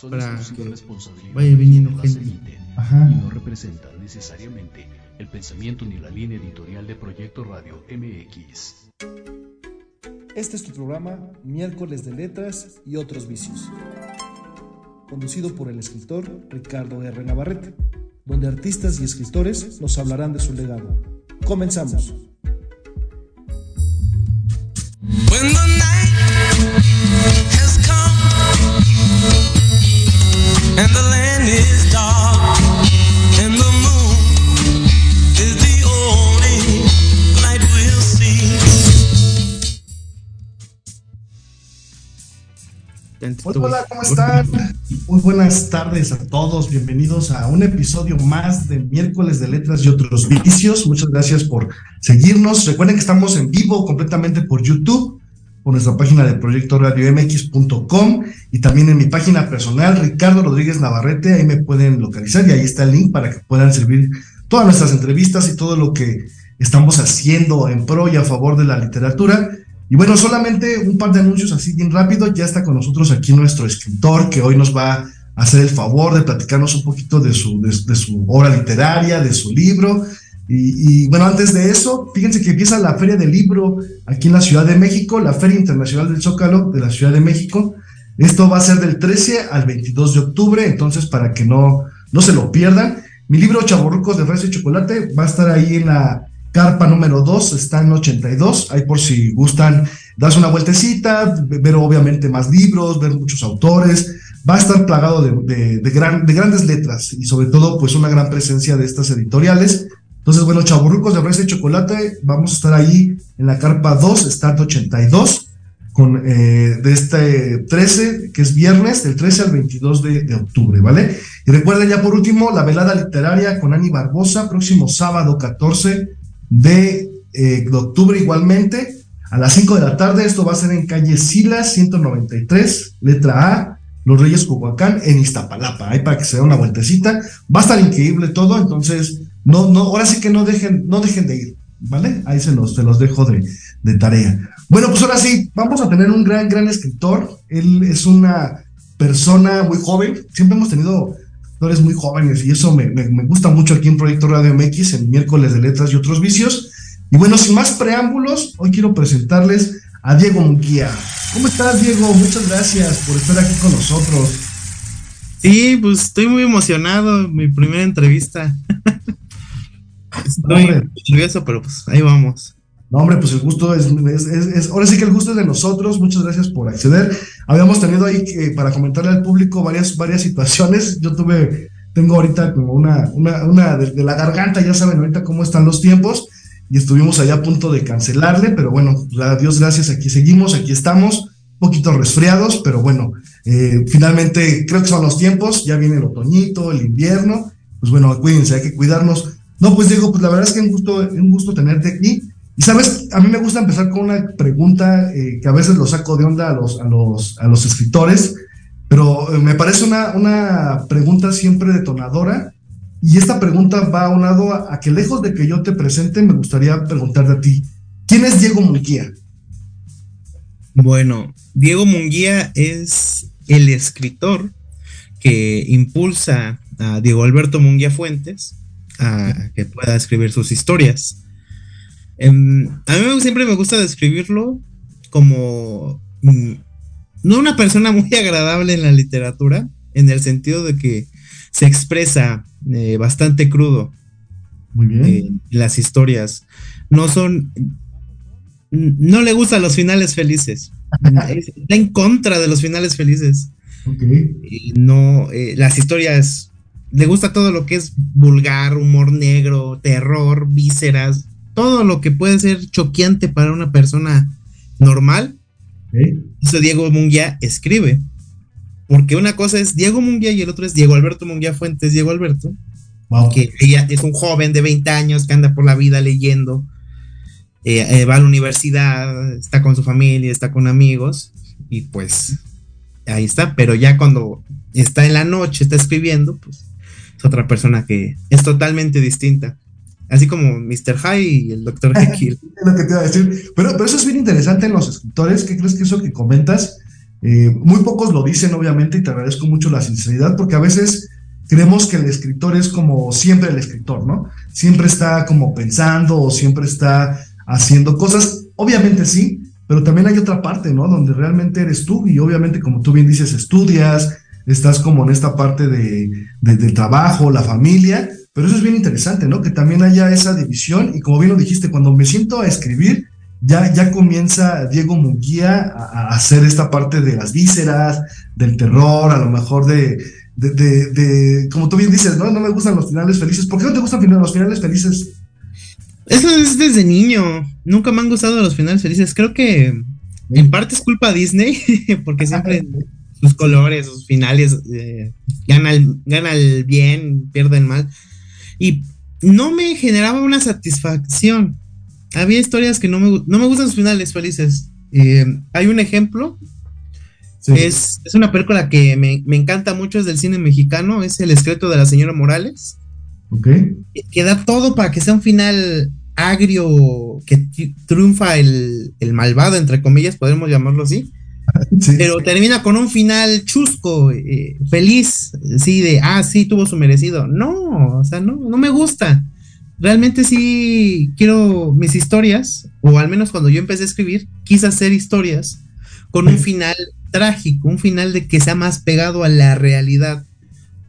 son Para exclusiva que responsabilidad vaya viniendo las gente. emiten Ajá. y no representan necesariamente el pensamiento ni la línea editorial de Proyecto Radio MX. Este es tu programa Miércoles de Letras y otros vicios. Conducido por el escritor Ricardo R. Navarrete, donde artistas y escritores nos hablarán de su legado. Comenzamos. When the night Hola, hola, ¿cómo están? Muy buenas tardes a todos, bienvenidos a un episodio más de Miércoles de Letras y otros vicios. Muchas gracias por seguirnos. Recuerden que estamos en vivo completamente por YouTube, por nuestra página de Proyecto Radio MX.com y también en mi página personal, Ricardo Rodríguez Navarrete. Ahí me pueden localizar y ahí está el link para que puedan servir todas nuestras entrevistas y todo lo que estamos haciendo en pro y a favor de la literatura. Y bueno, solamente un par de anuncios así bien rápido. Ya está con nosotros aquí nuestro escritor que hoy nos va a hacer el favor de platicarnos un poquito de su, de, de su obra literaria, de su libro. Y, y, bueno, antes de eso, fíjense que empieza la Feria del Libro aquí en la Ciudad de México, la Feria Internacional del Zócalo de la Ciudad de México. Esto va a ser del 13 al 22 de octubre, entonces para que no, no se lo pierdan. Mi libro Chaborrucos de Fresa y Chocolate va a estar ahí en la carpa número 2, está en 82, ahí por si gustan darse una vueltecita, ver obviamente más libros, ver muchos autores, va a estar plagado de, de, de, gran, de grandes letras y sobre todo pues una gran presencia de estas editoriales. Entonces, bueno, Chaburrucos de Fresa y Chocolate, vamos a estar ahí en la carpa 2, start 82, con, eh, de este 13, que es viernes, del 13 al 22 de, octubre, ¿vale? Y recuerden ya por último, la velada literaria con Ani Barbosa, próximo sábado 14 de, eh, de octubre igualmente, a las 5 de la tarde, esto va a ser en calle Silas 193, letra A, Los Reyes Coyoacán, en Iztapalapa, ahí para que se dé una vueltecita, va a estar increíble todo, entonces, no, no, ahora sí que no dejen, no dejen de ir, ¿vale? Ahí se los, se los dejo de, de tarea. Bueno, pues ahora sí, vamos a tener un gran, gran escritor, él es una persona muy joven, siempre hemos tenido escritores muy jóvenes y eso me, me, me, gusta mucho aquí en Proyecto Radio MX en miércoles de letras y otros vicios. Y bueno, sin más preámbulos, hoy quiero presentarles a Diego Munguía. ¿Cómo estás, Diego? Muchas gracias por estar aquí con nosotros. Sí, pues estoy muy emocionado, mi primera entrevista. estoy Hombre. nervioso, pero pues ahí vamos. No, hombre, pues el gusto es, es, es, es, ahora sí que el gusto es de nosotros. Muchas gracias por acceder. Habíamos tenido ahí que, para comentarle al público varias, varias situaciones. Yo tuve, tengo ahorita como una, una, una de, de, la garganta, ya saben ahorita cómo están los tiempos. Y estuvimos allá a punto de cancelarle, pero bueno, a Dios gracias, aquí seguimos, aquí estamos, un poquito resfriados, pero bueno, eh, finalmente creo que son los tiempos, ya viene el otoñito, el invierno, pues bueno, cuídense, hay que cuidarnos. No, pues Diego, pues la verdad es que un gusto, un gusto tenerte aquí. Y sabes, a mí me gusta empezar con una pregunta eh, que a veces lo saco de onda a los, a los, a los escritores, pero eh, me parece una, una pregunta siempre detonadora. Y esta pregunta va aunado a, a que lejos de que yo te presente, me gustaría preguntarte a ti, ¿quién es Diego Munguía? Bueno, Diego Munguía es el escritor que impulsa a Diego Alberto Munguía Fuentes a que pueda escribir sus historias. a mí siempre me gusta describirlo como mm, no una persona muy agradable en la literatura, en el sentido de que se expresa eh, bastante crudo. Muy bien. Eh, las historias no son. No le gustan los finales felices. Está en contra de los finales felices. Okay. No, eh, las historias. Le gusta todo lo que es vulgar, humor negro, terror, vísceras, todo lo que puede ser choqueante para una persona normal. Eso Diego Munguía escribe. Porque una cosa es Diego Munguía y el otro es Diego Alberto Munguía Fuentes, Diego Alberto. Wow. Que ella es un joven de 20 años que anda por la vida leyendo, eh, eh, va a la universidad, está con su familia, está con amigos, y pues ahí está. Pero ya cuando está en la noche, está escribiendo, pues es otra persona que es totalmente distinta. Así como Mr. High y el Dr. Jekyll. es lo que te iba a decir. Pero, pero eso es bien interesante en los escritores. ¿Qué crees que eso que comentas? Eh, muy pocos lo dicen, obviamente, y te agradezco mucho la sinceridad, porque a veces creemos que el escritor es como siempre el escritor, ¿no? Siempre está como pensando o siempre está haciendo cosas. Obviamente sí, pero también hay otra parte, ¿no? Donde realmente eres tú y obviamente, como tú bien dices, estudias, estás como en esta parte de, del trabajo, la familia, pero eso es bien interesante, ¿no? Que también haya esa división y como bien lo dijiste, cuando me siento a escribir, ya, ya comienza Diego Munguía a, hacer esta parte de las vísceras, del terror, a lo mejor de, de, como tú bien dices, ¿no? No me gustan los finales felices. ¿Por qué no te gustan los finales felices? Eso es desde niño. Nunca me han gustado los finales felices. Creo que en parte es culpa de Disney, porque siempre sus colores, sus finales, eh, gana, el, gana el bien, pierde el mal. Y no me generaba una satisfacción. Había historias que no me, no me gustan los finales felices. Eh, hay un ejemplo. Es, es, una película que me, me, encanta mucho, es del cine mexicano, es El escrito de la señora Morales. Ok. Que da todo para que sea un final agrio, que triunfa el, el malvado, entre comillas, podemos llamarlo así. Pero termina con un final chusco, eh, feliz, sí, de, ah, sí, tuvo su merecido. No, o sea, no, no me gusta. Realmente sí quiero mis historias, o al menos cuando yo empecé a escribir, quise hacer historias con un final trágico, un final de que sea más pegado a la realidad.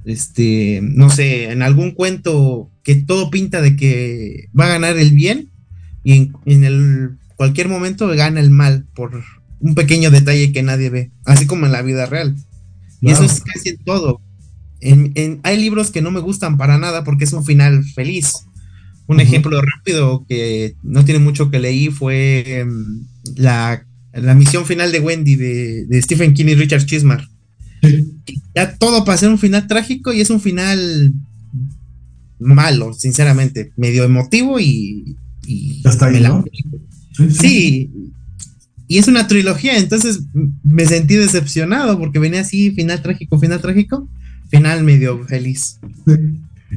Este, no sé, en algún cuento que todo pinta de que va a ganar el bien y en, en el cualquier momento gana el mal por un pequeño detalle que nadie ve, así como en la vida real. Y eso es casi en todo. En, hay libros que no me gustan para nada porque es un final feliz. Un ejemplo rápido que no tiene mucho que leí fue em, la, misión final de Wendy de, Stephen King y Richard Chismar. Ya todo para ser un final trágico y es un final malo, sinceramente, medio emotivo y, y sí, y es una trilogía, entonces me sentí decepcionado porque venía así, final trágico, final trágico, final medio feliz.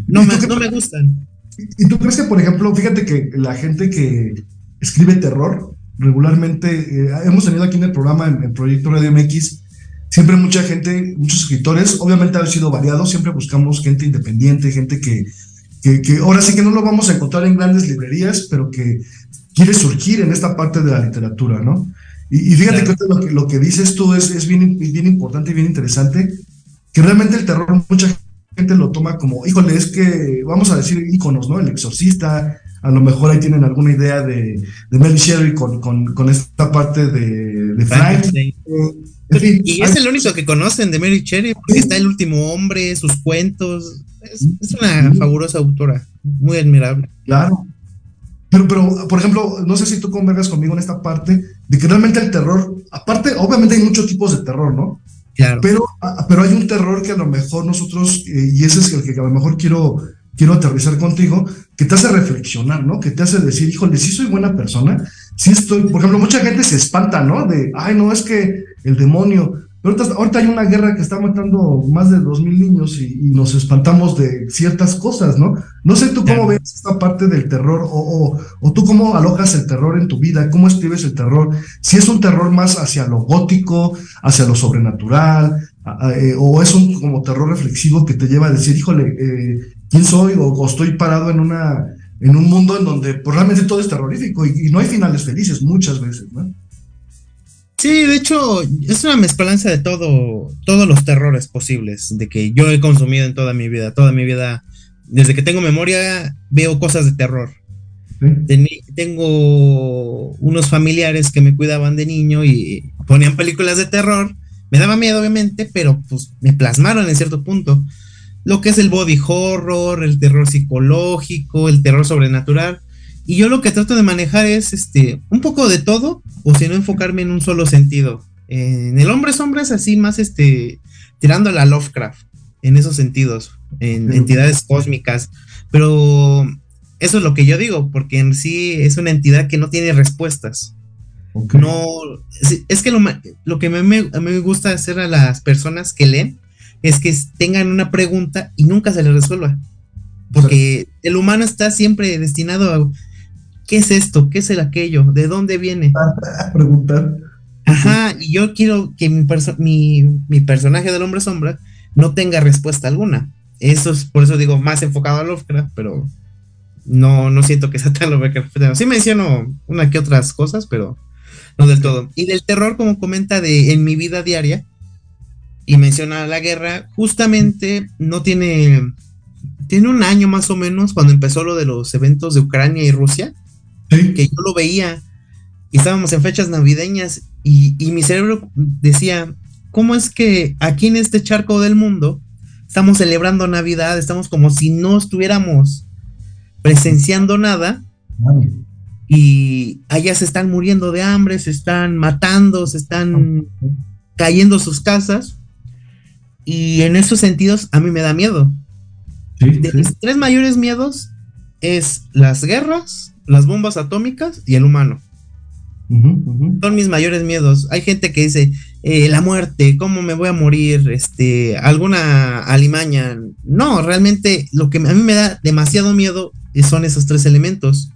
No, me, no me gustan. ¿Y tú crees que, por ejemplo, fíjate que la gente que escribe terror regularmente, eh, hemos tenido aquí en el programa, en el proyecto Radio MX, siempre mucha gente, muchos escritores, obviamente han sido variados, siempre buscamos gente independiente, gente que, que, que, ahora sí que no lo vamos a encontrar en grandes librerías, pero que quiere surgir en esta parte de la literatura, ¿no? Y, fíjate que lo que, lo que dices tú es, es bien, bien importante y bien interesante, que realmente el terror mucha gente lo toma como, híjole, es que, vamos a decir, íconos, ¿no? El exorcista, a lo mejor ahí tienen alguna idea de, de Mary Shelley con, con, con, esta parte de, de Frank. y es el único que conocen de Mary Shelley, porque está El último hombre, sus cuentos. Es, es una fabulosa autora, muy admirable. Claro. Pero, pero, por ejemplo, no sé si tú convergas conmigo en esta parte de que realmente el terror, aparte, obviamente hay muchos tipos de terror, ¿no? Claro. Pero, pero hay un terror que a lo mejor nosotros, eh, y ese es el que a lo mejor quiero, quiero aterrizar contigo, que te hace reflexionar, ¿no? Que te hace decir, híjole, sí soy buena persona, sí estoy, por ejemplo, mucha gente se espanta, ¿no? De, ay, no, es que el demonio, ahorita, hay una guerra que está matando más de dos mil niños y, nos espantamos de ciertas cosas, ¿no? No sé tú cómo ves esta parte del terror o, o, tú cómo alojas el terror en tu vida, cómo escribes el terror, si es un terror más hacia lo gótico, hacia lo sobrenatural, eh, o es un como terror reflexivo que te lleva a decir, híjole, eh, ¿quién soy? O, estoy parado en una en un mundo en donde pues, realmente todo es terrorífico y, y no hay finales felices muchas veces, ¿no? Sí, de hecho, es una mezclanza de todo, todos los terrores posibles, de que yo he consumido en toda mi vida, toda mi vida, desde que tengo memoria, veo cosas de terror. tengo unos familiares que me cuidaban de niño y ponían películas de terror. Me daba miedo, obviamente, pero pues me plasmaron en cierto punto. Lo que es el body horror, el terror psicológico, el terror sobrenatural. Y yo lo que trato de manejar es este un poco de todo, o si no enfocarme en un solo sentido. En el hombre hombre es así más este tirando a la Lovecraft, en esos sentidos, en entidades cósmicas. Pero eso es lo que yo digo, porque en sí es una entidad que no tiene respuestas. No, es, que lo, lo que me, me, me gusta hacer a las personas que leen es que tengan una pregunta y nunca se les resuelva. Porque el humano está siempre destinado a ¿Qué es esto? ¿Qué es el aquello? ¿De dónde viene? Preguntar. Ajá, y yo quiero que mi, perso- mi, mi personaje del hombre sombra no tenga respuesta alguna. Eso es, por eso digo, más enfocado a Lovecraft, pero no, no siento que sea tan Lovecraft. Sí menciono una que otras cosas, pero no del todo. Y del terror, como comenta de en mi vida diaria, y menciona la guerra, justamente no tiene, tiene un año más o menos cuando empezó lo de los eventos de Ucrania y Rusia, Sí. que yo lo veía y estábamos en fechas navideñas y, y mi cerebro decía, ¿cómo es que aquí en este charco del mundo estamos celebrando Navidad, estamos como si no estuviéramos presenciando nada y allá se están muriendo de hambre, se están matando, se están cayendo sus casas y en esos sentidos a mí me da miedo. Sí, De sí. mis tres mayores miedos es las guerras, las bombas atómicas y el humano. Son mis mayores miedos. Hay gente que dice, eh, la muerte, ¿cómo me voy a morir? Este, alguna alimaña. No, realmente lo que a mí me da demasiado miedo son esos tres elementos.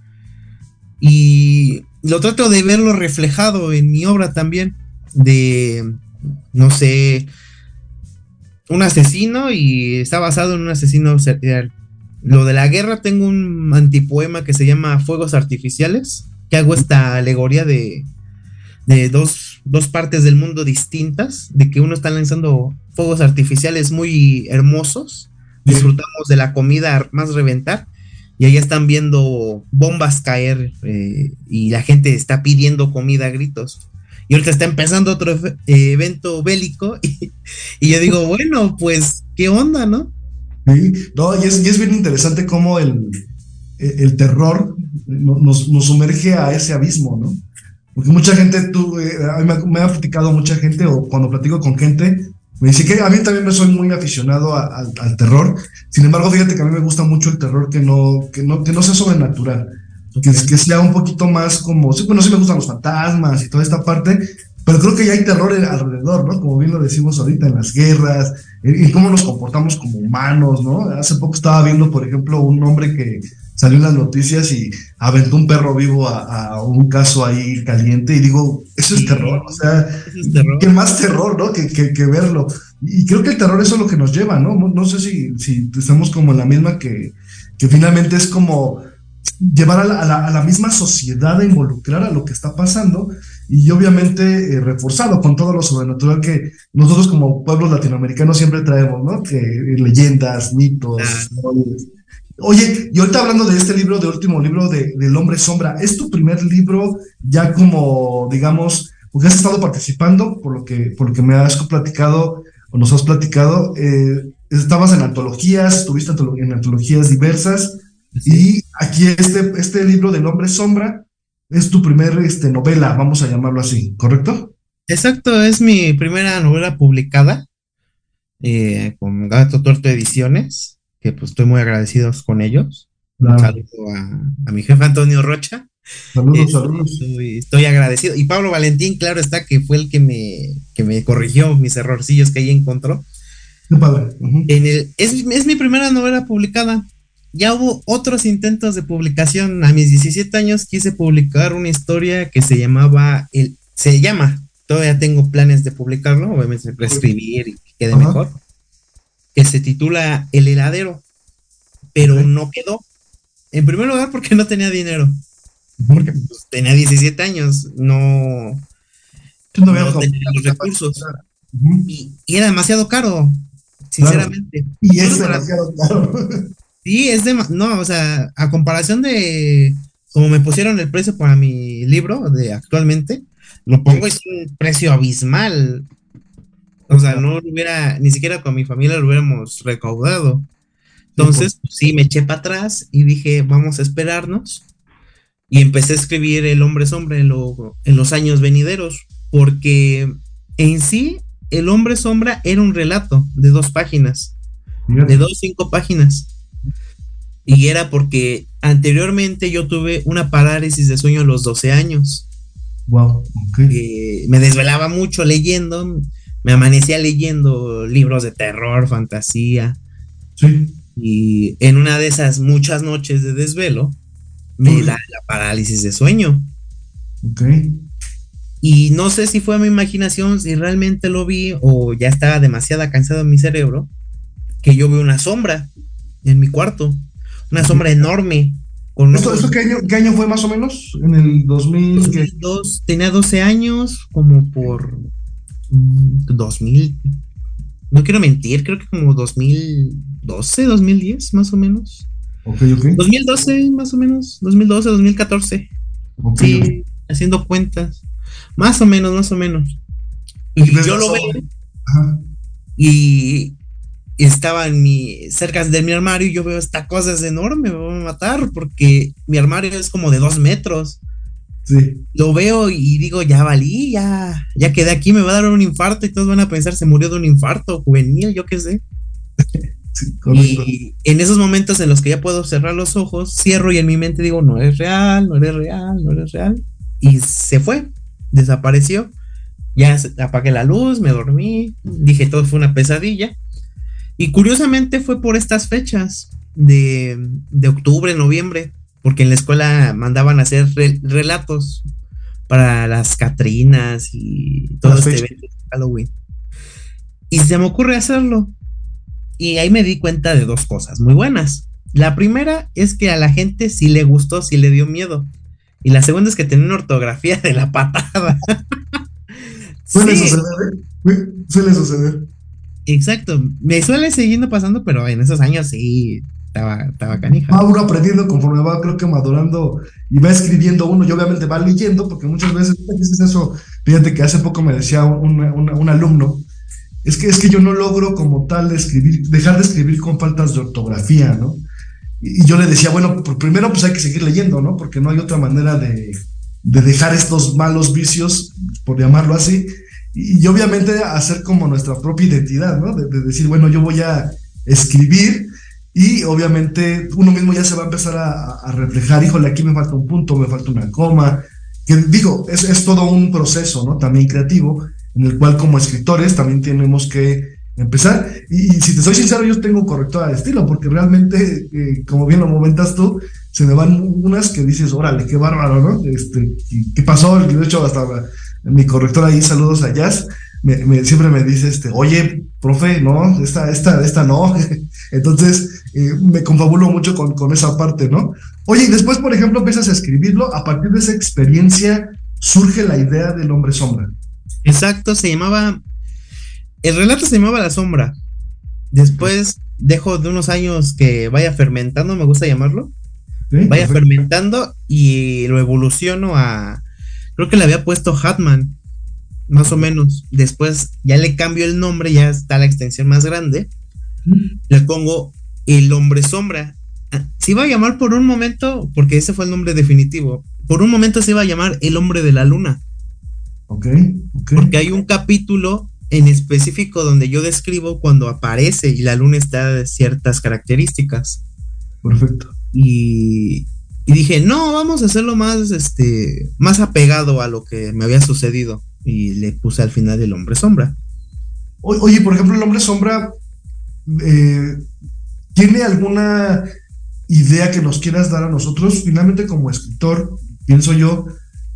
Y lo trato de verlo reflejado en mi obra también. De, no sé, un asesino y está basado en un asesino serial. Lo de la guerra, tengo un antipoema que se llama Fuegos Artificiales, que hago esta alegoría de, de dos, dos partes del mundo distintas, de que uno está lanzando fuegos artificiales muy hermosos, disfrutamos de la comida más reventar, y allá están viendo bombas caer eh, y la gente está pidiendo comida a gritos. Y ahorita está empezando otro eh, evento bélico y, y yo digo, bueno, pues, ¿qué onda, no? Sí, no, y es, y es bien interesante cómo el, el terror no- nos, nos sumerge a ese abismo, ¿no? Porque mucha gente, tú, eh, a me, me ha platicado mucha gente, o cuando platico con gente, me dice que a mí también me soy muy aficionado a- al- al terror. Sin embargo, fíjate que a mí me gusta mucho el terror que no, que no, que no sea sobrenatural, que, que sea un poquito más como, bueno, sí me gustan los fantasmas y toda esta parte, pero creo que ya hay terror alrededor, ¿no? Como bien lo decimos ahorita en las guerras, en cómo nos comportamos como humanos, ¿no? Hace poco estaba viendo, por ejemplo, un hombre que salió en las noticias y aventó un perro vivo a, a un caso ahí caliente y digo, eso es terror, o sea, es terror. qué más terror, ¿no? Que, que, que verlo. Y creo que el terror eso es lo que nos lleva, ¿no? No, no sé si, si estamos como en la misma que, que finalmente es como llevar a la, a la- a la misma sociedad a involucrar a lo que está pasando y obviamente eh, reforzado con todo lo sobrenatural que nosotros como pueblos latinoamericanos siempre traemos, ¿no? Que eh, leyendas, mitos, Ah. Oye, y ahorita hablando de este libro, de último libro de, del Hombre Sombra, ¿es tu primer libro ya como, digamos, porque has estado participando, por lo que, por lo que me has platicado o nos has platicado, eh, estabas en antologías, estuviste en antologías diversas, y aquí este, este libro del Hombre Sombra es tu primer este, novela, vamos a llamarlo así, ¿correcto? Exacto, es mi primera novela publicada eh, con Gato Tuerto Ediciones, que pues estoy muy agradecido con ellos. Un saludo a, a mi jefe Antonio Rocha. Saludos, Este, saludos. Estoy, estoy agradecido. Y Pablo Valentín, claro está, que fue el que me, que me corrigió mis errorcillos que ahí encontró. Padre. En el, es, es mi primera novela publicada. Ya hubo otros intentos de publicación. A mis 17 años quise publicar una historia que se llamaba, el, se llama, todavía tengo planes de publicarlo, obviamente reescribir y que quede Ajá. mejor, que se titula El heladero, pero no quedó. En primer lugar porque no tenía dinero, porque pues, tenía 17 años, no, no no tenía los recursos y, y era demasiado caro, sinceramente. Y es demasiado claro. Sí, es de, no, o sea, a comparación de como me pusieron el precio para mi libro de actualmente, lo pongo es un precio abismal. O sea, no lo hubiera, ni siquiera con mi familia lo hubiéramos recaudado. Entonces, sí, me eché para atrás y dije, vamos a esperarnos. Y empecé a escribir El hombre sombra en, lo- en los años venideros, porque en sí, El hombre sombra era un relato de dos páginas de dos, cinco páginas. Y era porque anteriormente yo tuve una parálisis de sueño a los 12 años. Wow, ok. que me desvelaba mucho leyendo, me amanecía leyendo libros de terror, fantasía. Sí. Y en una de esas muchas noches de desvelo, me da la parálisis de sueño. Ok. Y no sé si fue mi imaginación, si realmente lo vi o ya estaba demasiado cansado en mi cerebro, que yo veo una sombra en mi cuarto, una sombra enorme. Con ¿Esto, ¿esto qué, año, qué, año, fue más o menos? En el 2000. 2002, tenía 12 años, como por 2000. Mm, no quiero mentir, creo que como 2012, 2010, más o menos. Ok, ok. 2012, más o menos. 2012, 2014. Okay, sí, haciendo cuentas. Más o menos, más o menos. Y, yo lo veo. Ajá. Y estaba en mi, cerca de mi armario y yo veo esta cosa es enorme, me va a matar porque mi armario es como de dos metros. Sí. Lo veo y digo, ya valí, ya, ya quedé aquí, me va a dar un infarto y todos van a pensar, se murió de un infarto juvenil, yo qué sé. Sí, y en esos momentos en los que ya puedo cerrar los ojos, cierro y en mi mente digo, no es real, no es real, no es real. Y se fue, desapareció. Ya apagué la luz, me dormí, dije todo fue una pesadilla. Y curiosamente fue por estas fechas de, de octubre, noviembre, porque en la escuela mandaban a hacer relatos para las Catrinas y todo este evento de Halloween. Y se me ocurre hacerlo. Y ahí me di cuenta de dos cosas muy buenas. La primera es que a la gente sí le gustó, sí le dio miedo. Y la segunda es que tenía una ortografía de la patada. Suele suceder, ¿eh? Suele suceder. Exacto. Me suele siguiendo pasando, pero en esos años sí estaba, estaba canija. Va uno aprendiendo conforme va, creo que madurando y va escribiendo uno y obviamente va leyendo, porque muchas veces es eso. Fíjate que hace poco me decía un, un, alumno, es que, es que yo no logro como tal escribir, dejar de escribir con faltas de ortografía, ¿no? Y yo le decía, bueno, por primero pues hay que seguir leyendo, ¿no? Porque no hay otra manera de, de dejar estos malos vicios, por llamarlo así, y, obviamente hacer como nuestra propia identidad, ¿no? De, de, decir, bueno, yo voy a escribir y obviamente uno mismo ya se va a empezar a, a reflejar, híjole, aquí me falta un punto, me falta una coma, que digo, es, es todo un proceso, ¿no? También creativo, en el cual como escritores también tenemos que empezar. Y, si te soy sincero, yo tengo correctora de estilo, porque realmente, eh, como bien lo comentas tú, se me van unas que dices, órale, qué bárbaro, ¿no? Este, ¿Qué pasó? De hecho, hasta mi correctora ahí, saludos a Jazz, me, siempre me dice, este, oye, profe, no, esta, esta, esta no. Entonces, eh, me confabulo mucho con, con esa parte, ¿no? Oye, y después, por ejemplo, empiezas a escribirlo, a partir de esa experiencia surge la idea del hombre sombra. Exacto, se llamaba el relato se llamaba La Sombra. Después dejo de unos años que vaya fermentando, me gusta llamarlo. vaya fermentando y lo evoluciono a. Creo que le había puesto Hatman, más o menos. Después ya le cambio el nombre, ya está la extensión más grande. Le pongo El Hombre Sombra. Ah, se iba a llamar por un momento, porque ese fue el nombre definitivo. Por un momento se iba a llamar El Hombre de la Luna. Ok, ok. Porque hay un capítulo en específico donde yo describo cuando aparece y la luna está de ciertas características. Perfecto. Y, dije, no, vamos a hacerlo más, este, más apegado a lo que me había sucedido. Y le puse al final el hombre sombra. oye, por ejemplo, el hombre sombra, eh, ¿tiene alguna idea que nos quieras dar a nosotros? Finalmente, como escritor, pienso yo,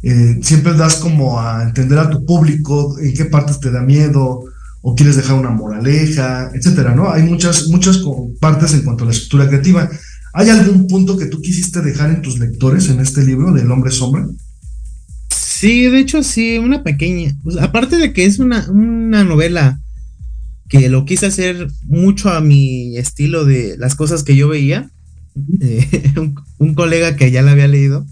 eh, siempre das como a entender a tu público en qué partes te da miedo o quieres dejar una moraleja, etcétera, ¿no? Hay muchas, muchas partes en cuanto a la escritura creativa. ¿Hay algún punto que tú quisiste dejar en tus lectores en este libro del hombre sombra? Sí, de hecho sí, una pequeña. aparte de que es una, una novela que lo quise hacer mucho a mi estilo de las cosas que yo veía, eh, un, un, colega que ya la había leído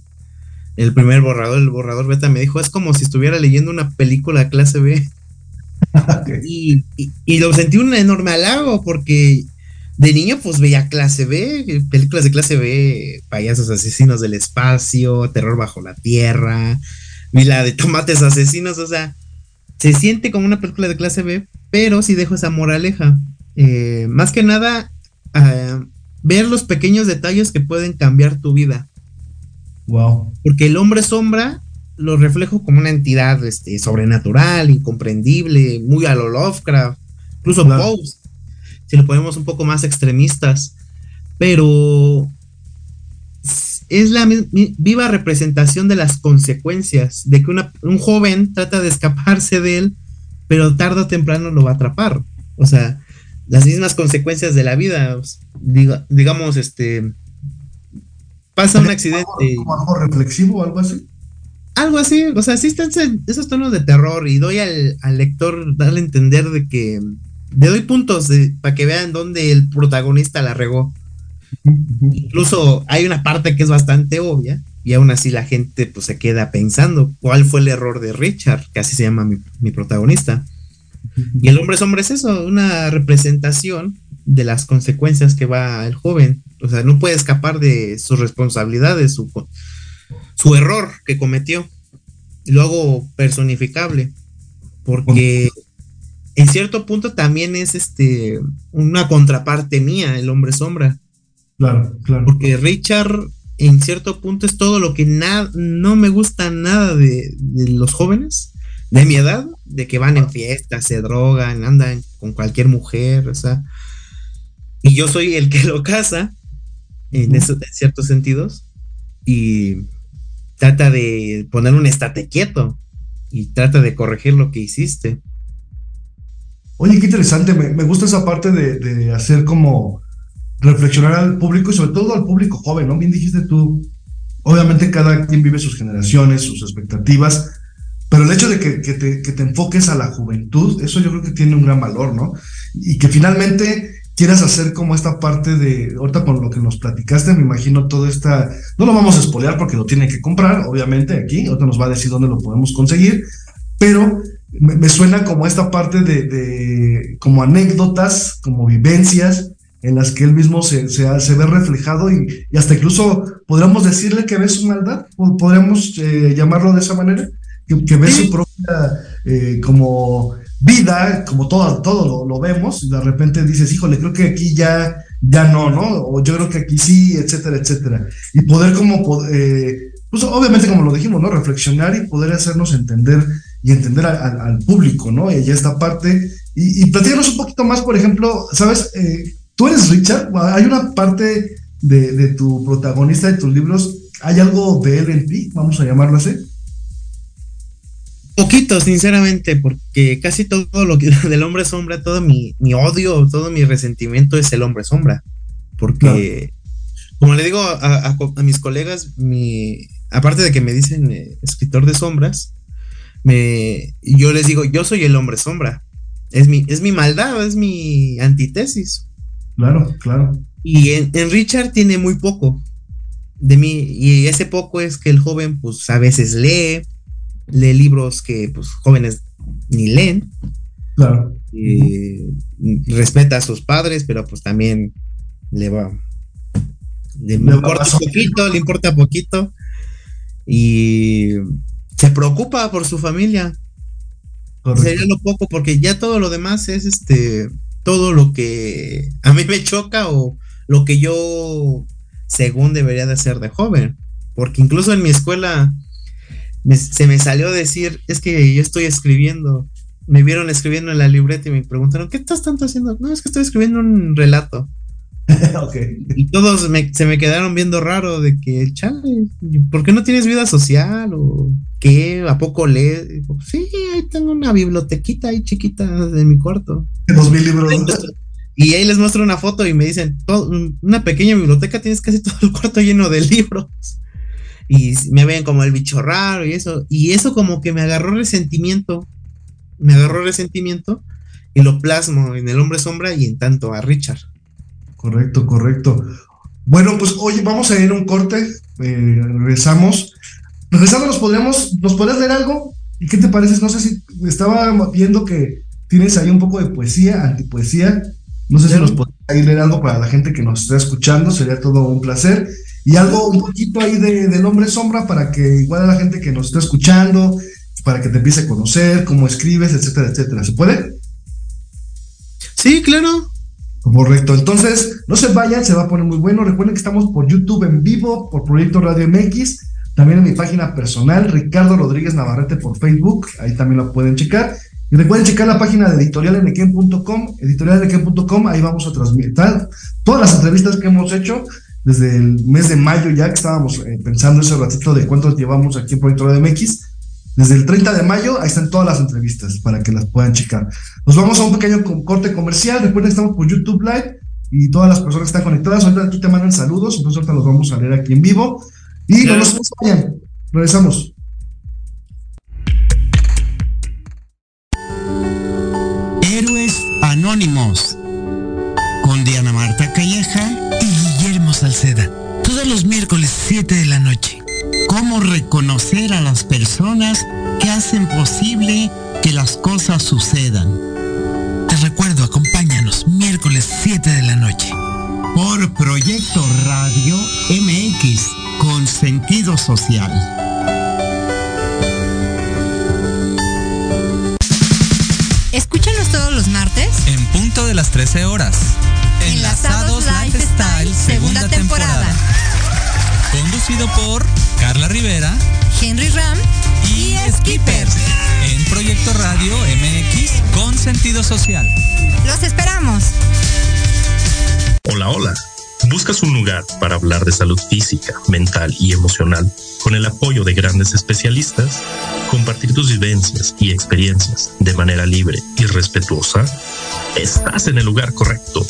el primer borrador, el borrador beta, me dijo, es como si estuviera leyendo una película clase B. y, lo sentí un enorme halago porque de niño pues veía clase B, películas de clase B, payasos asesinos del espacio, terror bajo la tierra, vi la de tomates asesinos, o sea, se siente como una película de clase B, pero sí dejo esa moraleja. Eh, más que nada, ah, ver los pequeños detalles que pueden cambiar tu vida. Porque el hombre sombra lo reflejo como una entidad este, sobrenatural, incomprendible, muy a lo Lovecraft, incluso Post, si lo ponemos un poco más extremistas. Pero es la viva representación de las consecuencias, de que una- un joven trata de escaparse de él, pero tarde o temprano lo va a atrapar. O sea, las mismas consecuencias de la vida. diga- digamos, este, pasa un accidente. Como algo reflexivo algo así. Algo así, o sea, sí están esos tonos de terror y doy al, al lector darle a entender de que le doy puntos para que vean dónde el protagonista la regó. Incluso hay una parte que es bastante obvia y aún así la gente pues se queda pensando cuál fue el error de Richard, que así se llama mi, protagonista. Y el hombre es hombre es eso, una representación de las consecuencias que va el joven. O sea, no puede escapar de sus responsabilidades, su, su error que cometió. Y lo hago personificable. Porque en cierto punto también es este una contraparte mía, el hombre sombra. Claro, claro. Porque Richard, en cierto punto, es todo lo que no me gusta nada de, de los jóvenes de mi edad, de que van en fiestas, se drogan, andan con cualquier mujer, o sea. Y yo soy el que lo casa, en, esos, en ciertos sentidos, y trata de poner un estate quieto y trata de corregir lo que hiciste. Oye, qué interesante, me, gusta esa parte de, hacer como reflexionar al público y sobre todo al público joven, ¿no? Bien dijiste tú, obviamente cada quien vive sus generaciones, sus expectativas, pero el hecho de que, que te, que te enfoques a la juventud, eso yo creo que tiene un gran valor, ¿no? Y que finalmente quieras hacer como esta parte de, ahorita con lo que nos platicaste, me imagino toda esta, no lo vamos a espolear porque lo tiene que comprar, obviamente, aquí, ahorita nos va a decir dónde lo podemos conseguir, pero me, me suena como esta parte de, de, como anécdotas, como vivencias, en las que él mismo se, se, se ve reflejado y, y, hasta incluso podríamos decirle que ve su maldad, o podríamos eh, llamarlo de esa manera, que, que ve su propia eh, como vida, como todo, todo lo, lo, vemos, y de repente dices, híjole, creo que aquí ya, ya no, ¿no? O yo creo que aquí sí, etcétera, etcétera. Y poder como, eh, pues obviamente como lo dijimos, ¿no? Reflexionar y poder hacernos entender y entender al, al, al público, ¿no? Y ya esta parte. Y, y platícanos un poquito más, por ejemplo, ¿sabes? Eh, Tú eres Richard, hay una parte de, de, tu protagonista de tus libros, ¿hay algo de él en ti? Vamos a llamarlo así. Poquito, sinceramente, porque casi todo lo que del hombre sombra, todo mi, mi odio, todo mi resentimiento es el hombre sombra. Porque, claro. como le digo a, a, a, mis colegas, mi, aparte de que me dicen eh, escritor de sombras, me, yo les digo, yo soy el hombre sombra. Es mi, es mi maldad, es mi antítesis. Claro, claro. Y en, en, Richard tiene muy poco de mí, y ese poco es que el joven, pues a veces lee, lee libros que, pues, jóvenes ni leen. Claro. Eh, respeta a sus padres, pero pues también le va. Le, le importa poquito, le importa poquito. Y se preocupa por su familia. Correcto. Sería lo poco, porque ya todo lo demás es este todo lo que a mí me choca o lo que yo según debería de hacer de joven. Porque incluso en mi escuela me, se me salió decir, es que yo estoy escribiendo. Me vieron escribiendo en la libreta y me preguntaron, ¿qué estás tanto haciendo? No, es que estoy escribiendo un relato. okay. Y todos me, se me quedaron viendo raro de que, chale, ¿por qué no tienes vida social? ¿O qué? ¿A poco lees? Digo, sí, ahí tengo una bibliotequita ahí chiquita en mi cuarto. Dos mil libros. Y ahí les muestro una foto y me dicen, todo, una pequeña biblioteca, tienes casi todo el cuarto lleno de libros. Y me ven como el bicho raro y eso. Y eso como que me agarró resentimiento. Me agarró resentimiento y lo plasmo en el hombre sombra y en tanto a Richard. Correcto, correcto. Bueno, pues oye, vamos a ir a un corte. Eh, regresamos. Regresando, nos podríamos, ¿nos podrías leer algo? ¿Y qué te parece? No sé si estaba viendo que tienes ahí un poco de poesía, antipoesía. No sé si nos podrías leer algo para la gente que nos está escuchando, sería todo un placer. Y algo un poquito ahí de, del hombre sombra para que igual a la gente que nos está escuchando, para que te empiece a conocer, cómo escribes, etcétera, etcétera. ¿Se puede? Sí, claro. Correcto, entonces no se vayan, se va a poner muy bueno. Recuerden que estamos por YouTube en vivo, por Proyecto Radio MX, también en mi página personal, Ricardo Rodríguez Navarrete por Facebook, ahí también lo pueden checar. Y recuerden checar la página de editorialenequem.com, editorialenequem.com, ahí vamos a transmitir todas las entrevistas que hemos hecho desde el mes de mayo ya que estábamos eh, pensando ese ratito de cuántos llevamos aquí en Proyecto Radio MX. Desde el 30 de mayo, ahí están todas las entrevistas para que las puedan checar. Nos vamos a un pequeño co- corte comercial. Recuerden que estamos por YouTube Live y todas las personas que están conectadas. Ahorita aquí te mandan saludos, entonces ahorita los vamos a leer aquí en vivo. Y no nos vayan. Regresamos. Héroes Anónimos con Diana Marta Calleja y Guillermo Salceda. Todos los miércoles 7 de la noche. Cómo reconocer a las personas que hacen posible que las cosas sucedan. Te recuerdo, acompáñanos miércoles 7 de la noche. Por Proyecto Radio MX con sentido social. Escúchanos todos los martes. En punto de las 13 horas. Enlazados Lifestyle, segunda temporada. Conducido por Carla Rivera Henry Ram y Skippers. En Proyecto Radio MX con sentido social. Los esperamos. Hola, hola. ¿Buscas un lugar para hablar de salud física, mental y emocional con el apoyo de grandes especialistas? ¿Compartir tus vivencias y experiencias de manera libre y respetuosa? Estás en el lugar correcto.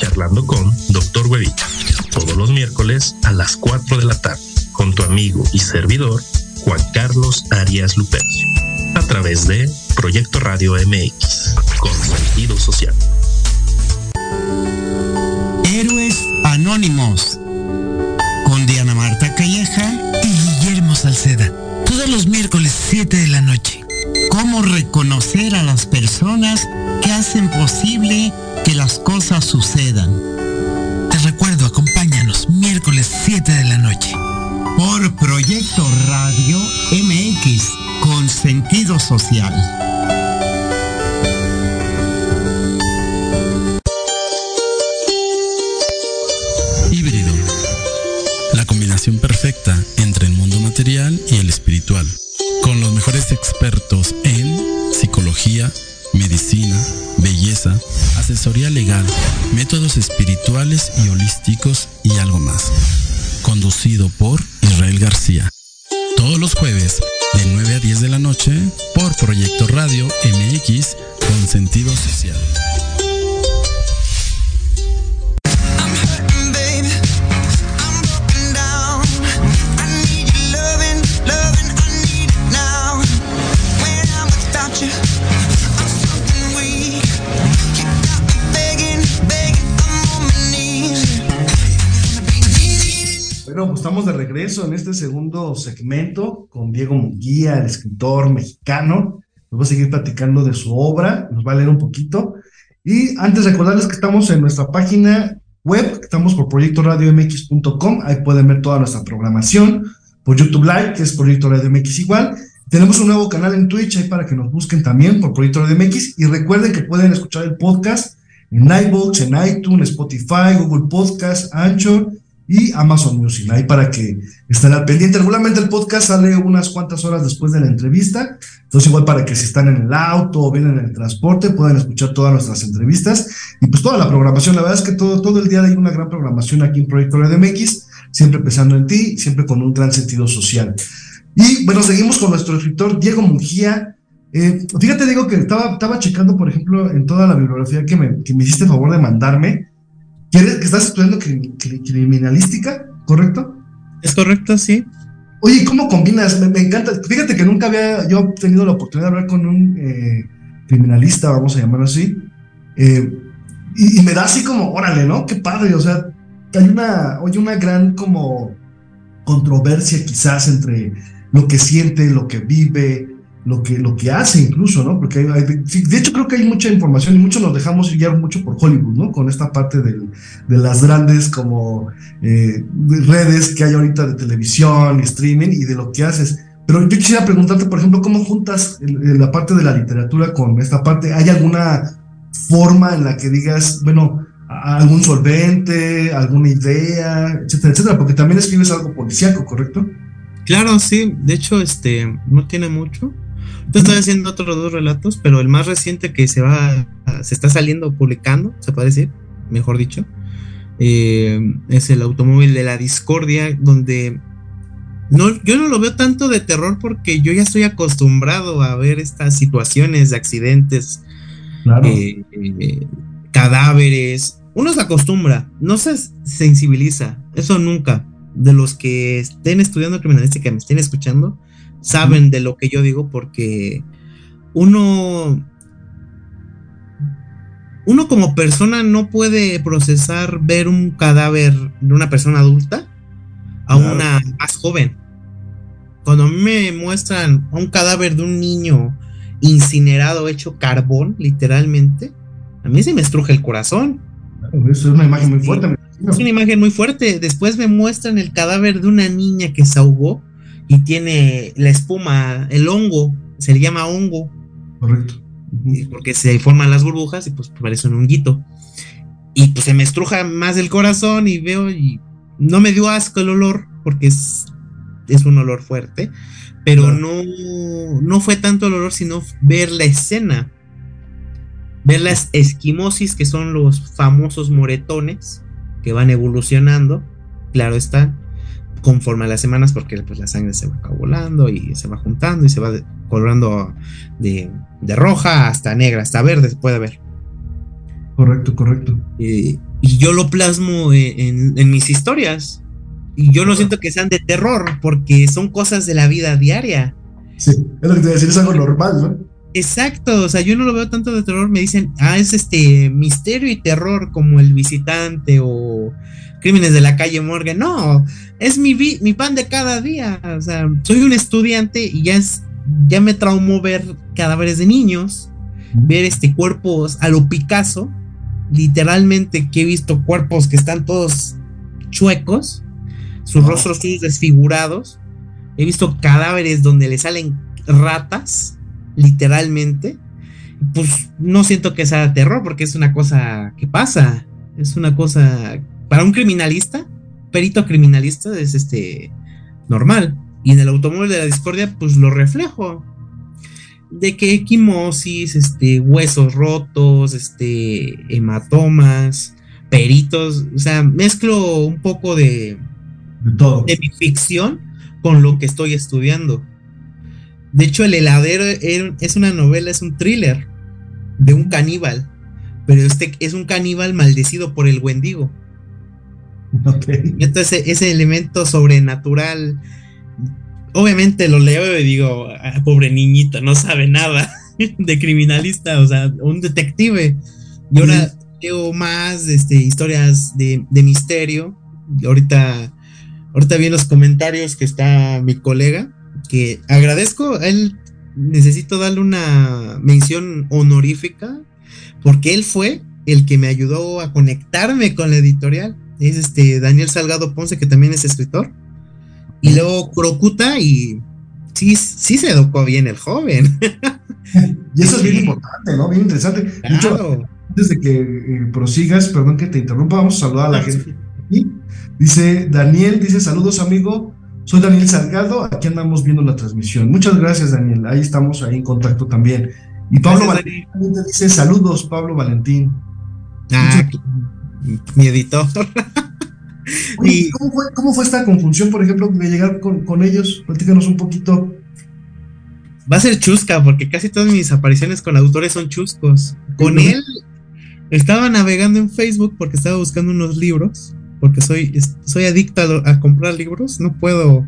Charlando con Dr. Huevita. Todos los miércoles a las 4 de la tarde con tu amigo y servidor Juan Carlos Arias Lupercio. A través de Proyecto Radio MX con sentido social. Héroes Anónimos con Diana Marta Calleja y Guillermo Salceda. Todos los miércoles 7 de la noche. Cómo reconocer a las personas que hacen posible que las cosas sucedan. Te recuerdo, acompáñanos miércoles 7 de la noche. Por Proyecto Radio MX con sentido social. Híbrido. La combinación perfecta entre el mundo material y el espiritual. Con los mejores expertos en psicología, medicina, belleza, asesoría legal, métodos espirituales y holísticos y algo más. Conducido por Israel García. Todos los jueves de 9 a 10 de la noche por Proyecto Radio MX con sentido social. Regreso en este segundo segmento con Diego Munguía, el escritor mexicano. Nos va a seguir platicando de su obra, nos va a leer un poquito. Y antes recordarles que estamos en nuestra página web, estamos por proyectoradiomx.com, ahí pueden ver toda nuestra programación, por YouTube Live, que es Proyecto Radio MX igual. Tenemos un nuevo canal en Twitch ahí para que nos busquen también por Proyecto Radio MX y recuerden que pueden escuchar el podcast en iVoox, en iTunes, Spotify, Google Podcast, Anchor y Amazon Music, ahí para que estén al pendiente. Regularmente el podcast sale unas cuantas horas después de la entrevista, entonces igual para que si están en el auto o vienen en el transporte puedan escuchar todas nuestras entrevistas y pues toda la programación. La verdad es que todo, todo el día hay una gran programación aquí en Proyecto Radio MX, siempre pensando en ti, siempre con un gran sentido social. Y bueno, seguimos con nuestro escritor Diego Mujía. Eh, fíjate, Diego, que estaba, estaba checando, por ejemplo, en toda la bibliografía que me, que me hiciste favor de mandarme, que, estás estudiando cri- cri- criminalística, ¿correcto? ¿Es correcto? Sí. Oye, ¿cómo combinas? Me, me encanta. Fíjate que nunca había yo tenido la oportunidad de hablar con un eh, criminalista, vamos a llamarlo así. eh, y, y me da así como, órale, ¿no? Qué padre. O sea, hay una, hay una gran como controversia quizás entre lo que siente, lo que vive, lo que, lo que hace incluso, ¿no? Porque hay, de hecho creo que hay mucha información y mucho nos dejamos guiar mucho por Hollywood, ¿no? Con esta parte del- de las grandes como eh, redes que hay ahorita de televisión streaming y de lo que haces. Pero yo quisiera preguntarte, por ejemplo, ¿cómo juntas la parte de la literatura con esta parte? ¿Hay alguna forma en la que digas, bueno, algún solvente, alguna idea, etcétera, etcétera? Porque también escribes algo policíaco, ¿correcto? Claro, sí. De hecho, este no tiene mucho. Yo estoy haciendo otros dos relatos, pero el más reciente que se va, se está saliendo publicando, se puede decir, mejor dicho, Eh, es el automóvil de la discordia, donde no, yo no lo veo tanto de terror porque yo ya estoy acostumbrado a ver estas situaciones de accidentes, Claro. eh, eh, cadáveres. Uno se acostumbra, no se sensibiliza, eso nunca. De los que estén estudiando criminalística, me estén escuchando, saben de lo que yo digo porque uno uno como persona no puede procesar ver un cadáver de una persona adulta a Claro. una más joven. Cuando a mí me muestran un cadáver de un niño incinerado, hecho carbón, literalmente, a mí se me estruja el corazón. Claro, Eso es una imagen muy fuerte. Es una imagen muy fuerte. Después me muestran el cadáver de una niña que se ahogó y tiene la espuma, el hongo, se le llama hongo, Correcto. Eh, porque se forman las burbujas y pues parece un honguito. Y pues se me estruja más el corazón y veo y no me dio asco el olor porque es, es un olor fuerte, pero Claro. no, no fue tanto el olor, sino ver la escena. Ver las esquimosis, que son los famosos moretones que van evolucionando, claro está, conforme a las semanas, porque pues la sangre se va coagulando y se va juntando y se va de- colorando de, de roja hasta negra, hasta verde se puede ver. Correcto, correcto. Eh, y yo lo plasmo en, en- en mis historias. Y yo no siento que sean de terror, porque son cosas de la vida diaria. Sí, es lo que te voy a decir, es algo normal, ¿no? Exacto, o sea, yo no lo veo tanto de terror, me dicen, ah, es este misterio y terror como el visitante o crímenes de la calle Morgan. No, es mi, vi- mi pan de cada día. O sea, soy un estudiante y ya es, ya me traumó ver cadáveres de niños, ver este cuerpos a lo Picasso, literalmente que he visto cuerpos que están todos chuecos, sus rostros todos desfigurados. He visto cadáveres donde le salen ratas, literalmente. Pues no siento que sea terror, porque es una cosa que pasa. Es una cosa. Para un criminalista, perito criminalista, es este normal. Y en el automóvil de la discordia, pues lo reflejo. De que equimosis, este, huesos rotos, este, hematomas, peritos. O sea, mezclo un poco de, De todo. de mi ficción con lo que estoy estudiando. De hecho, El heladero er- es una novela, es un thriller de un caníbal, pero este es un caníbal maldecido por el Wendigo. Ok. Entonces, ese elemento sobrenatural, obviamente lo leo y digo, "Ah, pobre niñito, no sabe nada de criminalista, o sea, un detective. Y ahora leo más este, historias de, de misterio. Ahorita, ahorita vi en los comentarios que está mi colega, que agradezco, a él necesito darle una mención honorífica, porque él fue el que me ayudó a conectarme con la editorial es este Daniel Salgado Ponce, que también es escritor. Y luego Crocuta, y sí, sí se educó bien el joven. Y eso es bien importante, ¿no? Bien interesante. De hecho, Claro. antes de que eh, prosigas, perdón que te interrumpa, vamos a saludar a la gente. Dice Daniel, dice saludos amigo, soy Daniel Salgado, aquí andamos viendo la transmisión. Muchas gracias Daniel, ahí estamos ahí en contacto también. Y Pablo Gracias, Valentín te dice saludos, Pablo Valentín. Ah, mi editor. Y- ¿cómo, fue, ¿Cómo fue esta conjunción, por ejemplo, de llegar con, con ellos? Platícanos un poquito. Va a ser chusca, porque casi todas mis apariciones con autores son chuscos. Con él estaba navegando en Facebook porque estaba buscando unos libros, porque soy, soy adicto a, lo- a comprar libros, no puedo.